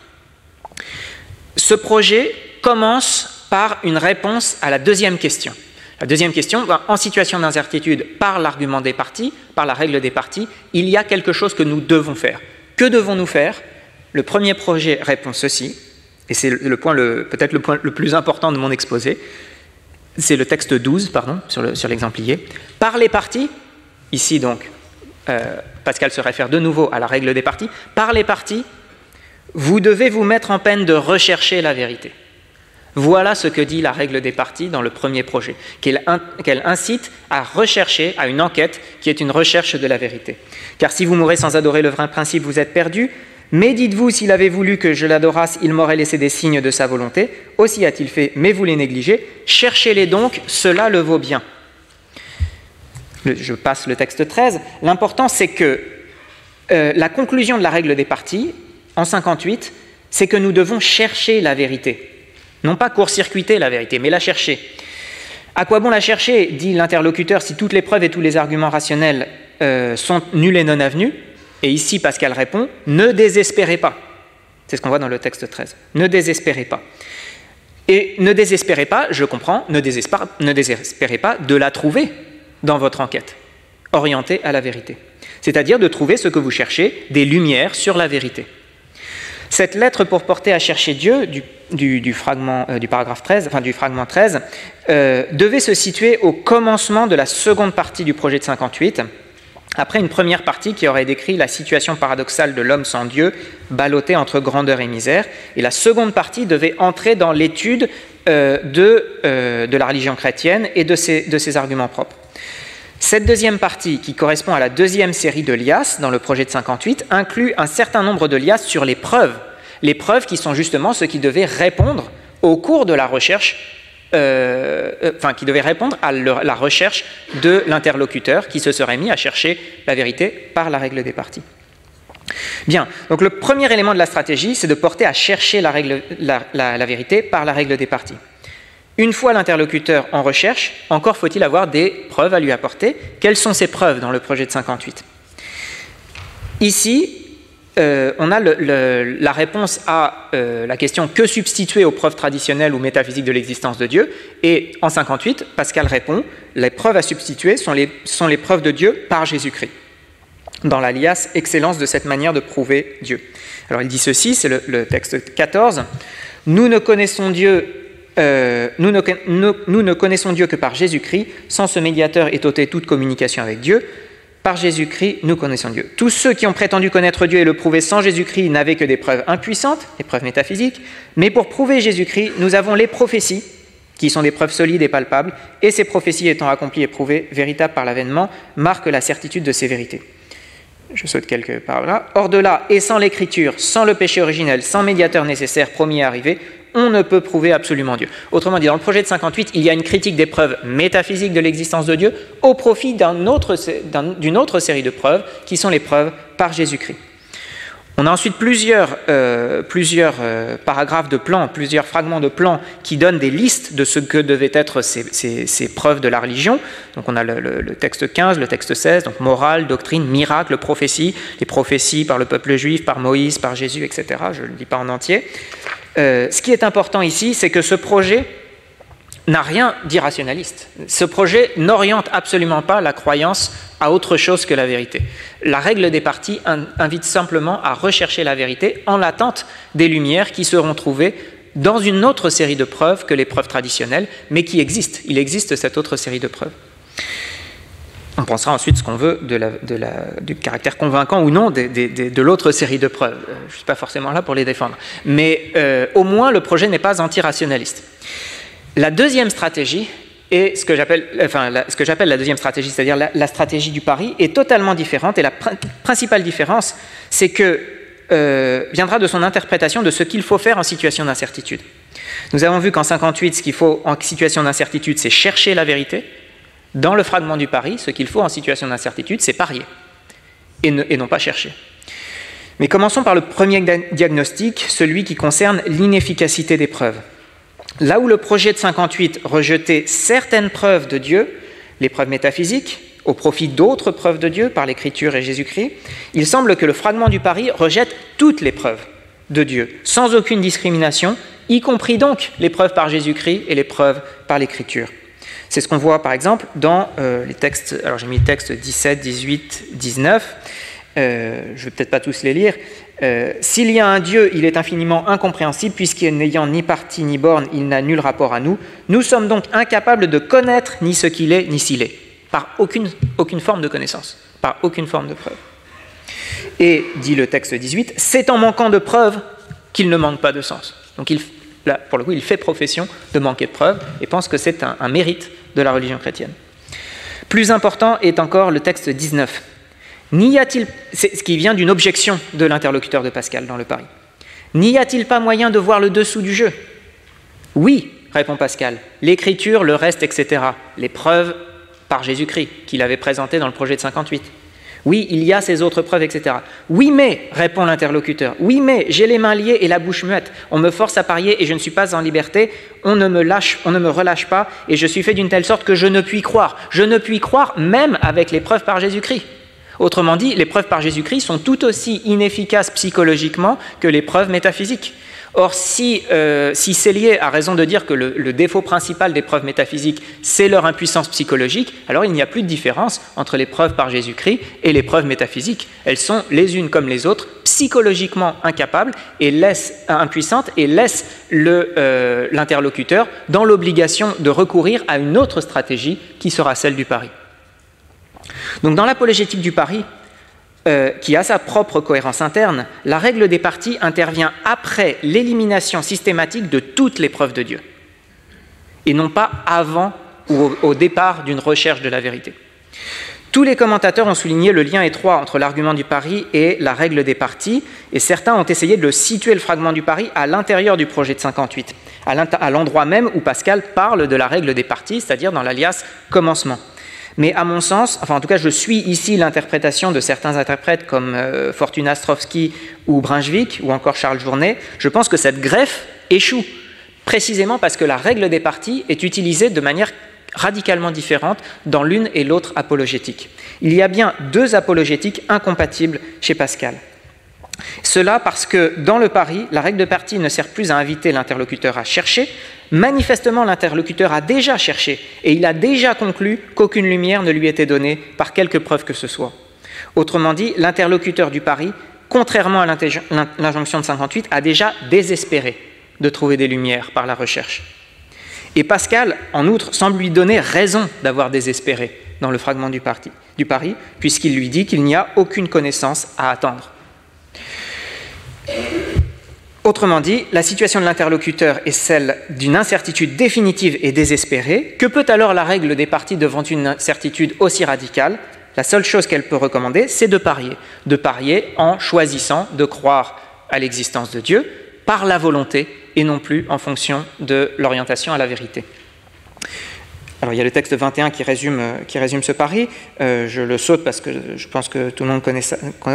Ce projet commence par une réponse à la deuxième question. La deuxième question, en situation d'incertitude, par l'argument des parties, par la règle des parties, il y a quelque chose que nous devons faire. Que devons-nous faire? Le premier projet répond ceci, et c'est le point peut-être le point le plus important de mon exposé. C'est le texte 12, pardon, sur l'exemplier. par les parties, ici donc, euh, Pascal se réfère de nouveau à la règle des parties. Par les parties, vous devez vous mettre en peine de rechercher la vérité. Voilà ce que dit la règle des parties dans le premier projet, qu'elle incite à rechercher, à une enquête qui est une recherche de la vérité. Car si vous mourrez sans adorer le vrai principe, vous êtes perdu. Mais dites-vous, s'il avait voulu que je l'adorasse, il m'aurait laissé des signes de sa volonté. Aussi a-t-il fait, mais vous les négligez. Cherchez-les donc, cela le vaut bien. Je passe le texte 13. L'important, c'est que euh, la conclusion de la règle des parties, en 58, c'est que nous devons chercher la vérité. Non pas court-circuiter la vérité, mais la chercher. À quoi bon la chercher dit l'interlocuteur si toutes les preuves et tous les arguments rationnels euh, sont nuls et non avenus? Et ici, Pascal répond Ne désespérez pas. C'est ce qu'on voit dans le texte 13. Ne désespérez pas. Et ne désespérez pas, je comprends, ne ne désespérez pas de la trouver dans votre enquête, orientée à la vérité. C'est-à-dire de trouver ce que vous cherchez, des lumières sur la vérité. Cette lettre pour porter à chercher Dieu du, fragment, euh, du paragraphe 13, enfin du fragment 13, euh, devait se situer au commencement de la seconde partie du projet de 58, après une première partie qui aurait décrit la situation paradoxale de l'homme sans Dieu, ballotté entre grandeur et misère, et la seconde partie devait entrer dans l'étude euh, de, de, la religion chrétienne et de ses, de ses arguments propres. Cette deuxième partie, qui correspond à la deuxième série de lias dans le projet de 58, inclut un certain nombre de lias sur les preuves. Les preuves qui sont justement ce qui devait répondre au cours de la recherche euh, enfin, qui devait répondre à la recherche de l'interlocuteur qui se serait mis à chercher la vérité par la règle des parties. Bien, donc le premier élément de la stratégie, c'est de porter à chercher la, la, vérité par la règle des parties. Une fois l'interlocuteur en recherche, encore faut-il avoir des preuves à lui apporter. Quelles sont ces preuves dans le projet de 58 Ici, euh, on a la réponse à euh, la question que substituer aux preuves traditionnelles ou métaphysiques de l'existence de Dieu? Et en 58, Pascal répond les preuves à substituer sont les, preuves de Dieu par Jésus-Christ. Dans l'alias excellence de cette manière de prouver Dieu. Alors il dit ceci, c'est le, texte 14. Nous ne connaissons Dieu euh, nous, ne, connaissons Dieu que par Jésus-Christ. Sans ce médiateur est ôtée toute communication avec Dieu. Par Jésus-Christ, nous connaissons Dieu. Tous ceux qui ont prétendu connaître Dieu et le prouver sans Jésus-Christ n'avaient que des preuves impuissantes, des preuves métaphysiques. Mais pour prouver Jésus-Christ, nous avons les prophéties, qui sont des preuves solides et palpables, et ces prophéties étant accomplies et prouvées, véritables par l'avènement, marquent la certitude de ces vérités. Je saute quelques là. Hors de là, et sans l'écriture, sans le péché originel, sans médiateur nécessaire, promis à arriver, on ne peut prouver absolument Dieu. Autrement dit, dans le projet de 58, il y a une critique des preuves métaphysiques de l'existence de Dieu au profit d'une autre, série de preuves qui sont les preuves par Jésus-Christ. On a ensuite plusieurs, euh, euh, paragraphes de plans, plusieurs fragments de plans qui donnent des listes de ce que devaient être ces, preuves de la religion. Donc on a le, texte 15, le texte 16, donc morale, doctrine, miracle, prophétie, les prophéties par le peuple juif, par Moïse, par Jésus, etc. Je ne le dis pas en entier. Euh, ce qui est important ici, c'est que ce projet n'a rien d'irrationaliste. Ce projet n'oriente absolument pas la croyance à autre chose que la vérité. La règle des parties invite simplement à rechercher la vérité en l'attente des lumières qui seront trouvées dans une autre série de preuves que les preuves traditionnelles, mais qui existent. Il existe cette autre série de preuves. On pensera ensuite ce qu'on veut du caractère convaincant ou non de, l'autre série de preuves. Euh, je ne suis pas forcément là pour les défendre. Mais euh, au moins, le projet n'est pas antirationaliste. La deuxième stratégie, est ce que j'appelle enfin, la, ce que la deuxième stratégie, c'est-à-dire la, stratégie du pari, est totalement différente. Et la principale différence, c'est que euh, viendra de son interprétation de ce qu'il faut faire en situation d'incertitude. Nous avons vu qu'en 58, ce qu'il faut en situation d'incertitude, c'est chercher la vérité. Dans le fragment du pari, ce qu'il faut en situation d'incertitude, c'est parier et, non pas chercher. Mais commençons par le premier diagnostic, celui qui concerne l'inefficacité des preuves. Là où le projet de 58 rejetait certaines preuves de Dieu, les preuves métaphysiques, au profit d'autres preuves de Dieu par l'Écriture et Jésus-Christ, il semble que le fragment du pari rejette toutes les preuves de Dieu, sans aucune discrimination, y compris donc les preuves par Jésus-Christ et les preuves par l'Écriture. C'est ce qu'on voit par exemple dans euh, les textes, alors j'ai mis les textes 17, 18, 19, euh, je ne vais peut-être pas tous les lire. Euh, s'il y a un Dieu, il est infiniment incompréhensible, puisqu'il n'ayant ni partie ni borne, il n'a nul rapport à nous. Nous sommes donc incapables de connaître ni ce qu'il est, ni s'il est, par aucune, aucune forme de connaissance, par aucune forme de preuve. Et, dit le texte 18, c'est en manquant de preuves qu'il ne manque pas de sens. Donc il, là, pour le coup, il fait profession de manquer de preuves et pense que c'est un mérite de la religion chrétienne. Plus important est encore le texte 19. N'y a-t-il, ce qui vient d'une objection de l'interlocuteur de Pascal dans le pari. N'y a-t-il pas moyen de voir le dessous du jeu? Oui, répond Pascal. L'écriture, le reste, etc. Les preuves par Jésus-Christ qu'il avait présentées dans le projet de 58. Oui, il y a ces autres preuves, etc. Oui, mais, répond l'interlocuteur, oui, mais, j'ai les mains liées et la bouche muette. On me force à parier et je ne suis pas en liberté. On ne me lâche, on ne me relâche pas et je suis fait d'une telle sorte que je ne puis croire. Je ne puis croire même avec les preuves par Jésus-Christ. Autrement dit, les preuves par Jésus-Christ sont tout aussi inefficaces psychologiquement que les preuves métaphysiques. Or, si, euh, lié à raison de dire que le, défaut principal des preuves métaphysiques, c'est leur impuissance psychologique, alors il n'y a plus de différence entre les preuves par Jésus-Christ et les preuves métaphysiques. Elles sont les unes comme les autres, psychologiquement incapables et laissent, impuissantes et laissent euh, l'interlocuteur dans l'obligation de recourir à une autre stratégie qui sera celle du pari. Donc dans l'apologétique du pari, euh, qui a sa propre cohérence interne, la règle des parties intervient après l'élimination systématique de toutes les preuves de Dieu, et non pas avant ou au, départ d'une recherche de la vérité. Tous les commentateurs ont souligné le lien étroit entre l'argument du pari et la règle des parties, et certains ont essayé de le situer le fragment du pari à l'intérieur du projet de 58, à l'endroit même où Pascal parle de la règle des parties, c'est-à-dire dans l'alias commencement. Mais à mon sens, enfin en tout cas je suis ici l'interprétation de certains interprètes comme euh, Fortuna Strovski ou Brunswick ou encore Charles Journet, je pense que cette greffe échoue, précisément parce que la règle des parties est utilisée de manière radicalement différente dans l'une et l'autre apologétique. Il y a bien deux apologétiques incompatibles chez Pascal. Cela parce que dans le pari, la règle de partie ne sert plus à inviter l'interlocuteur à chercher, Manifestement, l'interlocuteur a déjà cherché et il a déjà conclu qu'aucune lumière ne lui était donnée par quelque preuve que ce soit. Autrement dit, l'interlocuteur du pari, contrairement à l'injonction de 58, a déjà désespéré de trouver des lumières par la recherche. Et Pascal, en outre, semble lui donner raison d'avoir désespéré dans le fragment du, du pari, puisqu'il lui dit qu'il n'y a aucune connaissance à attendre. Autrement dit, la situation de l'interlocuteur est celle d'une incertitude définitive et désespérée. Que peut alors la règle des parties devant une incertitude aussi radicale? La seule chose qu'elle peut recommander, c'est de parier. De parier en choisissant de croire à l'existence de Dieu par la volonté et non plus en fonction de l'orientation à la vérité. Alors il y a le texte 21 qui résume, euh, qui résume ce pari. Euh, je le saute parce que je pense que tout le monde connaît,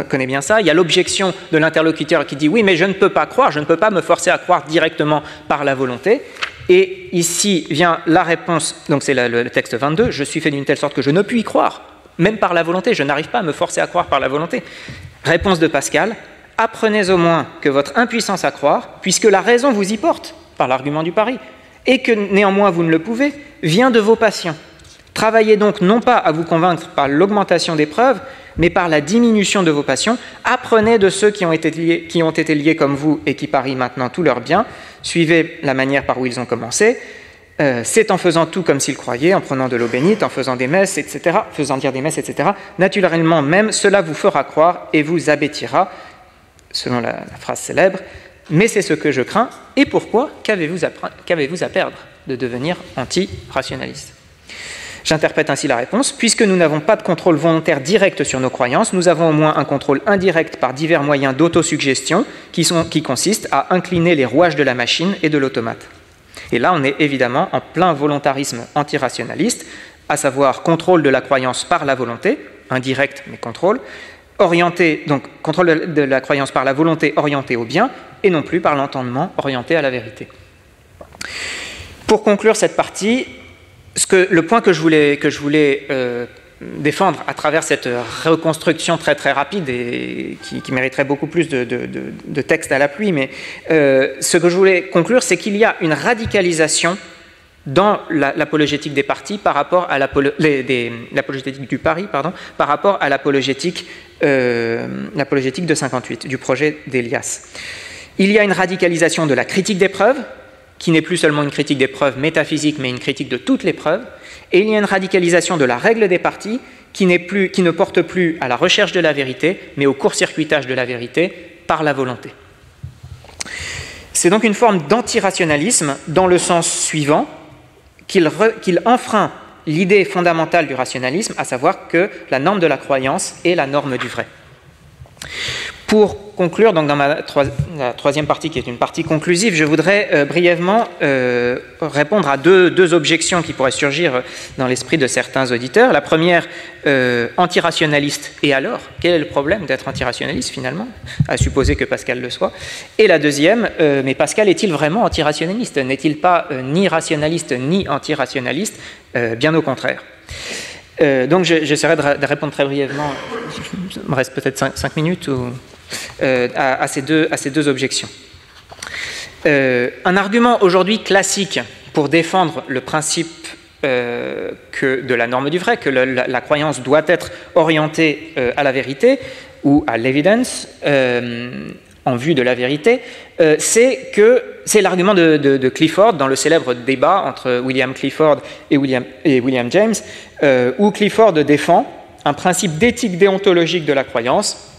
connaît bien ça. Il y a l'objection de l'interlocuteur qui dit oui, mais je ne peux pas croire, je ne peux pas me forcer à croire directement par la volonté. Et ici vient la réponse, donc c'est le, texte 22, je suis fait d'une telle sorte que je ne puis y croire, même par la volonté, je n'arrive pas à me forcer à croire par la volonté. Réponse de Pascal, apprenez au moins que votre impuissance à croire, puisque la raison vous y porte par l'argument du pari, et que néanmoins vous ne le pouvez, vient de vos patients. Travaillez donc non pas à vous convaincre par l'augmentation des preuves, mais par la diminution de vos passions. Apprenez de ceux qui ont été liés, comme vous et qui parient maintenant tous leurs biens. Suivez la manière par où ils ont commencé. Euh, c'est en faisant tout comme s'ils croyaient, en prenant de l'eau bénite, en faisant des messes, etc., faisant dire des messes, etc. Naturellement même, cela vous fera croire et vous abêtira, selon la phrase célèbre, mais c'est ce que je crains. Et pourquoi Qu'avez-vous à, perdre de devenir anti-rationaliste? J'interprète ainsi la réponse. Puisque nous n'avons pas de contrôle volontaire direct sur nos croyances, nous avons au moins un contrôle indirect par divers moyens d'autosuggestion qui, qui consistent à incliner les rouages de la machine et de l'automate. Et là, on est évidemment en plein volontarisme antirationaliste, à savoir contrôle de la croyance par la volonté, indirect mais contrôle, orienté, donc contrôle de la croyance par la volonté orientée au bien, et non plus par l'entendement orienté à la vérité. Pour conclure cette partie, ce que, le point que je voulais, que je voulais euh, défendre à travers cette reconstruction très très rapide et qui, mériterait beaucoup plus de, de, texte à la pluie, mais euh, ce que je voulais conclure, c'est qu'il y a une radicalisation dans l'apologétique des partis par rapport à l'apologétique du pari, pardon, par rapport à l'apologétique euh, de 58, du projet d'Elias. Il y a une radicalisation de la critique des preuves, qui n'est plus seulement une critique des preuves métaphysiques, mais une critique de toutes les preuves. Et il y a une radicalisation de la règle des parties, qui, plus, qui ne porte plus à la recherche de la vérité, mais au court-circuitage de la vérité par la volonté. C'est donc une forme d'antirationalisme dans le sens suivant, qu'il enfreint l'idée fondamentale du rationalisme, à savoir que la norme de la croyance est la norme du vrai. Pour conclure, donc dans ma la troisième partie, qui est une partie conclusive, je voudrais euh, brièvement euh, répondre à deux, objections qui pourraient surgir dans l'esprit de certains auditeurs. La première, euh, antirationaliste. Et alors Quel est le problème d'être antirationaliste finalement À supposer que Pascal le soit? Et la deuxième, mais Pascal est-il vraiment antirationaliste? N'est-il pas ni rationaliste ni antirationaliste? Bien au contraire. donc j'essaierai de, répondre très brièvement. Il me reste peut-être cinq minutes ou euh, à, ces deux, objections. Euh, un argument aujourd'hui classique pour défendre le principe euh, que de la norme du vrai, que la, croyance doit être orientée à la vérité ou à l'évidence en vue de la vérité, c'est que c'est l'argument de, Clifford dans le célèbre débat entre William Clifford et William James, où Clifford défend un principe d'éthique déontologique de la croyance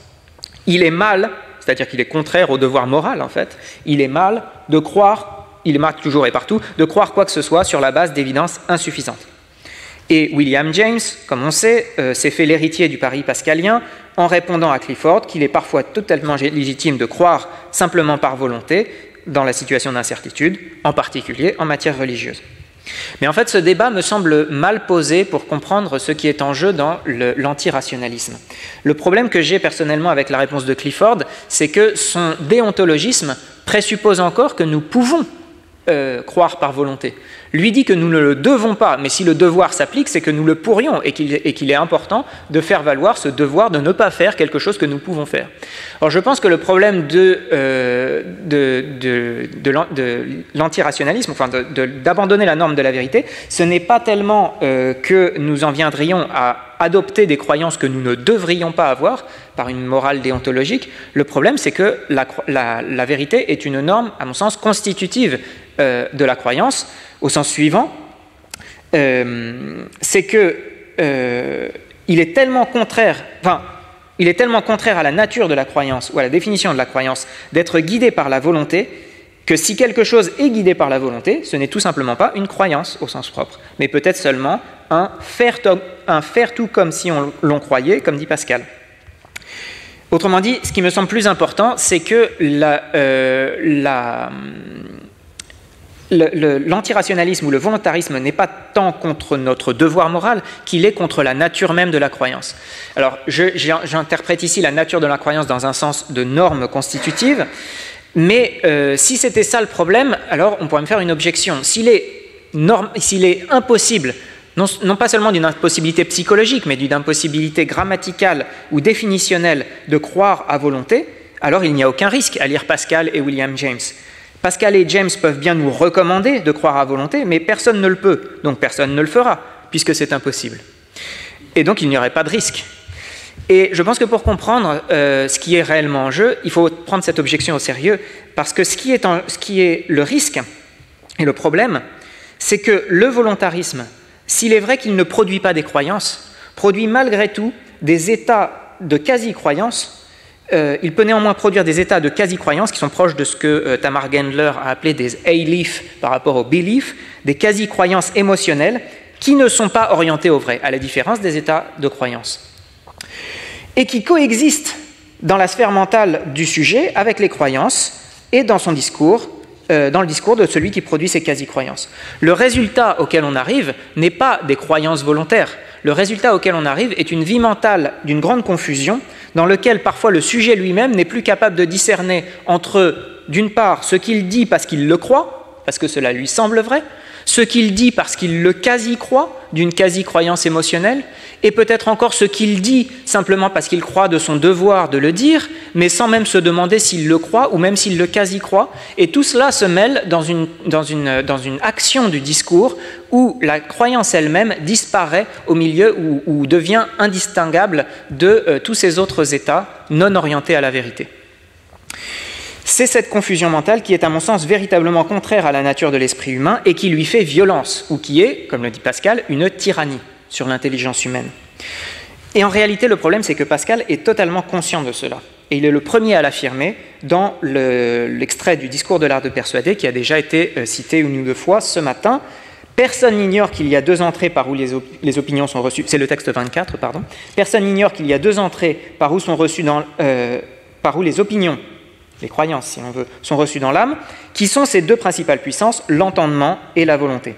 il est mal, c'est-à-dire qu'il est contraire au devoir moral en fait, il est mal de croire, il mal toujours et partout, de croire quoi que ce soit sur la base d'évidences insuffisantes. Et William James, comme on sait, euh, s'est fait l'héritier du pari pascalien en répondant à Clifford qu'il est parfois totalement légitime de croire simplement par volonté dans la situation d'incertitude, en particulier en matière religieuse. Mais en fait, ce débat me semble mal posé pour comprendre ce qui est en jeu dans l'antirationalisme. Le problème que j'ai personnellement avec la réponse de Clifford, c'est que son déontologisme présuppose encore que nous pouvons euh, croire par volonté. Lui dit que nous ne le devons pas, mais si le devoir s'applique, c'est que nous le pourrions et qu'il est important de faire valoir ce devoir de ne pas faire quelque chose que nous pouvons faire. Alors je pense que le problème de, euh, l'antirationalisme, enfin d'abandonner la norme de la vérité, ce n'est pas tellement euh, que nous en viendrions à adopter des croyances que nous ne devrions pas avoir par une morale déontologique. Le problème, c'est que la, vérité est une norme, à mon sens, constitutive euh, de la croyance, au sens suivant, euh, c'est que euh, il est tellement contraire, enfin, il est tellement contraire à la nature de la croyance ou à la définition de la croyance d'être guidé par la volonté que si quelque chose est guidé par la volonté, ce n'est tout simplement pas une croyance au sens propre, mais peut-être seulement un faire, tout comme si on l'on croyait, comme dit Pascal. Autrement dit, ce qui me semble plus important, c'est que euh, l'antirationalisme ou le volontarisme n'est pas tant contre notre devoir moral qu'il est contre la nature même de la croyance. Alors, j'interprète ici la nature de la croyance dans un sens de norme constitutive, mais euh, si c'était ça le problème, alors on pourrait me faire une objection. S'il est, est, impossible, non, non pas seulement d'une impossibilité psychologique, mais d'une impossibilité grammaticale ou définitionnelle de croire à volonté, alors il n'y a aucun risque à lire Pascal et William James. Pascal et James peuvent bien nous recommander de croire à volonté, mais personne ne le peut, donc personne ne le fera, puisque c'est impossible. Et donc il n'y aurait pas de risque. Et je pense que pour comprendre euh, ce qui est réellement en jeu, il faut prendre cette objection au sérieux, parce que ce qui est, ce qui est le risque et le problème, c'est que le volontarisme, s'il est vrai qu'il ne produit pas des croyances, produit malgré tout des états de quasi-croyance. Euh, il peut néanmoins produire des états de quasi-croyance qui sont proches de ce que euh, Tamar Gendler a appelé des A-leaf par rapport aux belief, des quasi-croyances émotionnelles qui ne sont pas orientées au vrai, à la différence des états de croyance et qui coexiste dans la sphère mentale du sujet avec les croyances et dans son discours, euh, dans le discours de celui qui produit ces quasi-croyances. Le résultat auquel on arrive n'est pas des croyances volontaires. Le résultat auquel on arrive est une vie mentale d'une grande confusion, dans lequel parfois le sujet lui-même n'est plus capable de discerner entre, d'une part, ce qu'il dit parce qu'il le croit, parce que cela lui semble vrai, ce qu'il dit parce qu'il le quasi-croit, d'une quasi-croyance émotionnelle, et peut-être encore ce qu'il dit simplement parce qu'il croit de son devoir de le dire, mais sans même se demander s'il le croit ou même s'il le quasi-croit. Et tout cela se mêle dans une, action du discours où la croyance elle-même disparaît au milieu ou, devient indistinguable de euh, tous ces autres états non orientés à la vérité. C'est cette confusion mentale qui est à mon sens véritablement contraire à la nature de l'esprit humain et qui lui fait violence, ou qui est, comme le dit Pascal, une tyrannie sur l'intelligence humaine. Et en réalité, le problème, c'est que Pascal est totalement conscient de cela. Et il est le premier à l'affirmer dans l'extrait du discours de l'art de persuader qui a déjà été euh, cité une ou deux fois ce matin. Personne n'ignore qu'il y a deux entrées par où les, opinions sont reçues. C'est le texte 24, pardon. Personne n'ignore qu'il y a deux entrées par où sont reçues euh, par où les opinions les croyances si on veut, sont reçues dans l'âme, qui sont ces deux principales puissances, l'entendement et la volonté.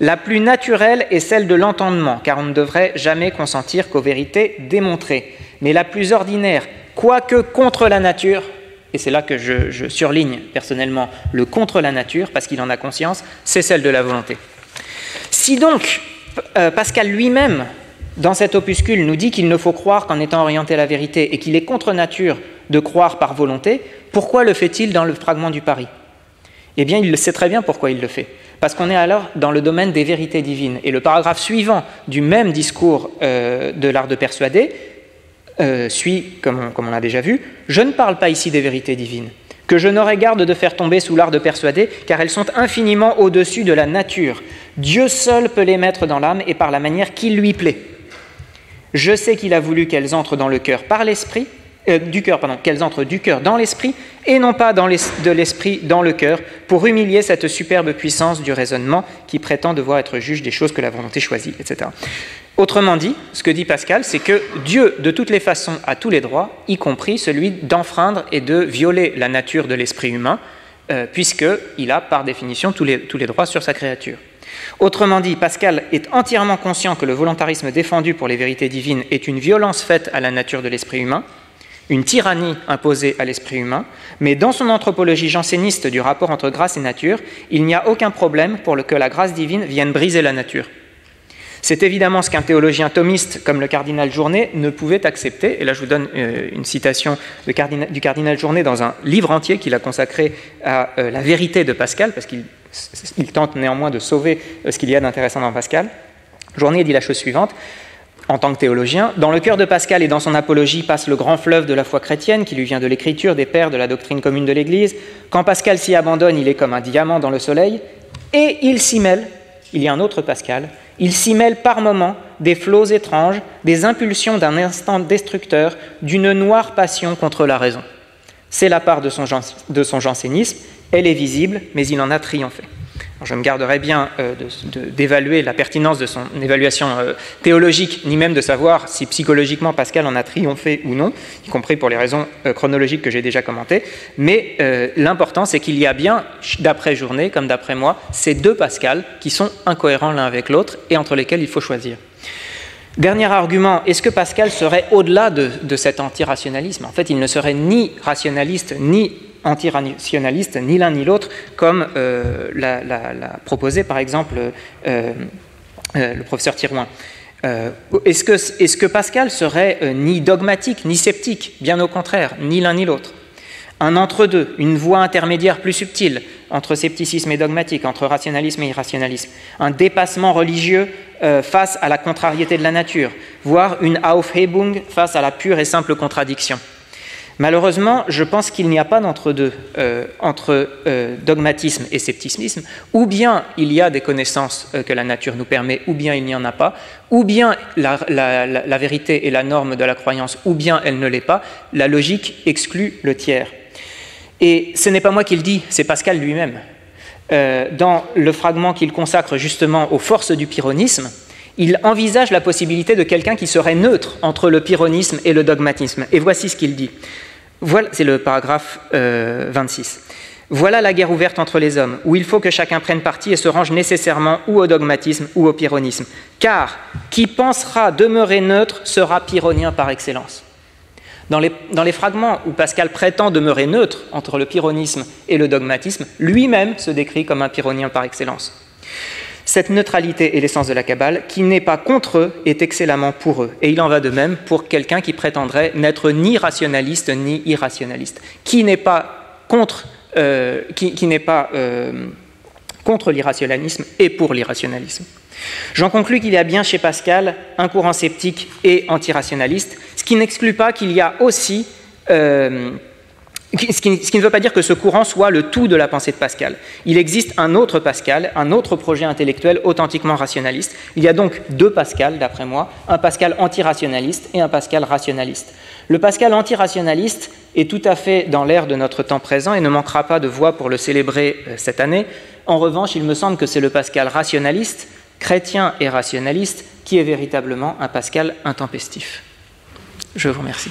La plus naturelle est celle de l'entendement, car on ne devrait jamais consentir qu'aux vérités démontrées. Mais la plus ordinaire, quoique contre la nature, et c'est là que je, surligne personnellement le contre la nature, parce qu'il en a conscience, c'est celle de la volonté. Si donc euh, Pascal lui-même, dans cet opuscule, nous dit qu'il ne faut croire qu'en étant orienté à la vérité et qu'il est contre nature de croire par volonté, pourquoi le fait-il dans le fragment du Paris Eh bien, il sait très bien pourquoi il le fait. Parce qu'on est alors dans le domaine des vérités divines. Et le paragraphe suivant du même discours euh, de l'art de persuader euh, suit, comme on, l'a déjà vu, Je ne parle pas ici des vérités divines, que je n'aurais garde de faire tomber sous l'art de persuader, car elles sont infiniment au-dessus de la nature. Dieu seul peut les mettre dans l'âme et par la manière qui lui plaît. Je sais qu'il a voulu qu'elles entrent dans le cœur par l'esprit, euh, du cœur, pardon, qu'elles entrent du cœur dans l'esprit et non pas de l'esprit dans le cœur, pour humilier cette superbe puissance du raisonnement qui prétend devoir être juge des choses que la volonté choisit, etc. Autrement dit, ce que dit Pascal, c'est que Dieu, de toutes les façons, a tous les droits, y compris celui d'enfreindre et de violer la nature de l'esprit humain, euh, puisqu'il a par définition tous les, tous les droits sur sa créature. Autrement dit, Pascal est entièrement conscient que le volontarisme défendu pour les vérités divines est une violence faite à la nature de l'esprit humain, une tyrannie imposée à l'esprit humain, mais dans son anthropologie janséniste du rapport entre grâce et nature, il n'y a aucun problème pour que la grâce divine vienne briser la nature. C'est évidemment ce qu'un théologien thomiste comme le cardinal Journet ne pouvait accepter. Et là, je vous donne euh, une citation du cardinal Journet dans un livre entier qu'il a consacré à euh, la vérité de Pascal, parce qu'il tente néanmoins de sauver euh, ce qu'il y a d'intéressant dans Pascal. Journet dit la chose suivante en tant que théologien, dans le cœur de Pascal et dans son apologie passe le grand fleuve de la foi chrétienne qui lui vient de l'écriture, des pères, de la doctrine commune de l'Église. Quand Pascal s'y abandonne, il est comme un diamant dans le soleil, et il s'y mêle, il y a un autre Pascal, il s'y mêle par moments des flots étranges, des impulsions d'un instant destructeur, d'une noire passion contre la raison. C'est la part de son, de son jansénisme, elle est visible, mais il en a triomphé je me garderai bien euh, d'évaluer la pertinence de son évaluation euh, théologique, ni même de savoir si psychologiquement Pascal en a triomphé ou non, y compris pour les raisons euh, chronologiques que j'ai déjà commentées. Mais l'important, c'est qu'il y a bien, d'après journée comme d'après moi, ces deux Pascal qui sont incohérents l'un avec l'autre et entre lesquels il faut choisir. Dernier argument, est-ce que Pascal serait au-delà de, de cet antirationalisme? En fait, il ne serait ni rationaliste ni antirationaliste, ni l'un ni l'autre, comme euh, l'a, proposé par exemple euh, euh, le professeur Thirouin. est-ce, que, est-ce que Pascal serait ni dogmatique ni sceptique? Bien au contraire, ni l'un ni l'autre. Un entre-deux, une voie intermédiaire plus subtile entre scepticisme et dogmatique, entre rationalisme et irrationalisme. Un dépassement religieux face à la contrariété de la nature, voire une Aufhebung face à la pure et simple contradiction. Malheureusement, je pense qu'il n'y a pas d'entre-deux euh, entre euh, dogmatisme et scepticisme. Ou bien il y a des connaissances euh, que la nature nous permet, ou bien il n'y en a pas. Ou bien la, la vérité est la norme de la croyance, ou bien elle ne l'est pas. La logique exclut le tiers. Et ce n'est pas moi qui le dis, c'est Pascal lui-même. dans le fragment qu'il consacre justement aux forces du pyrrhonisme, il envisage la possibilité de quelqu'un qui serait neutre entre le pyrrhonisme et le dogmatisme. Et voici ce qu'il dit. Voilà, c'est le paragraphe 26. Euh, voilà la guerre ouverte entre les hommes, où il faut que chacun prenne parti et se range nécessairement ou au dogmatisme ou au pyrrhonisme. Car qui pensera demeurer neutre sera pyrrhonien par excellence. Dans les, dans les, fragments où Pascal prétend demeurer neutre entre le pyrrhonisme et le dogmatisme, lui-même se décrit comme un pyrrhonien par excellence. Cette neutralité est l'essence de la Kabbale. Qui n'est pas contre eux est excellemment pour eux. Et il en va de même pour quelqu'un qui prétendrait n'être ni rationaliste ni irrationaliste. Qui n'est pas contre, euh, qui, pas, euh, contre l'irrationalisme et pour l'irrationalisme. J'en conclus qu'il y a bien chez Pascal un courant sceptique et antirationaliste, ce qui n'exclut pas qu'il y a aussi euh, ce qui, ne veut pas dire que ce courant soit le tout de la pensée de Pascal. Il existe un autre Pascal, un autre projet intellectuel authentiquement rationaliste. Il y a donc deux Pascal, d'après moi, un Pascal antirationaliste et un Pascal rationaliste. Le Pascal antirationaliste est tout à fait dans l'ère de notre temps présent et ne manquera pas de voix pour le célébrer euh, cette année. En revanche, il me semble que c'est le Pascal rationaliste, chrétien et rationaliste, qui est véritablement un Pascal intempestif. Je vous remercie.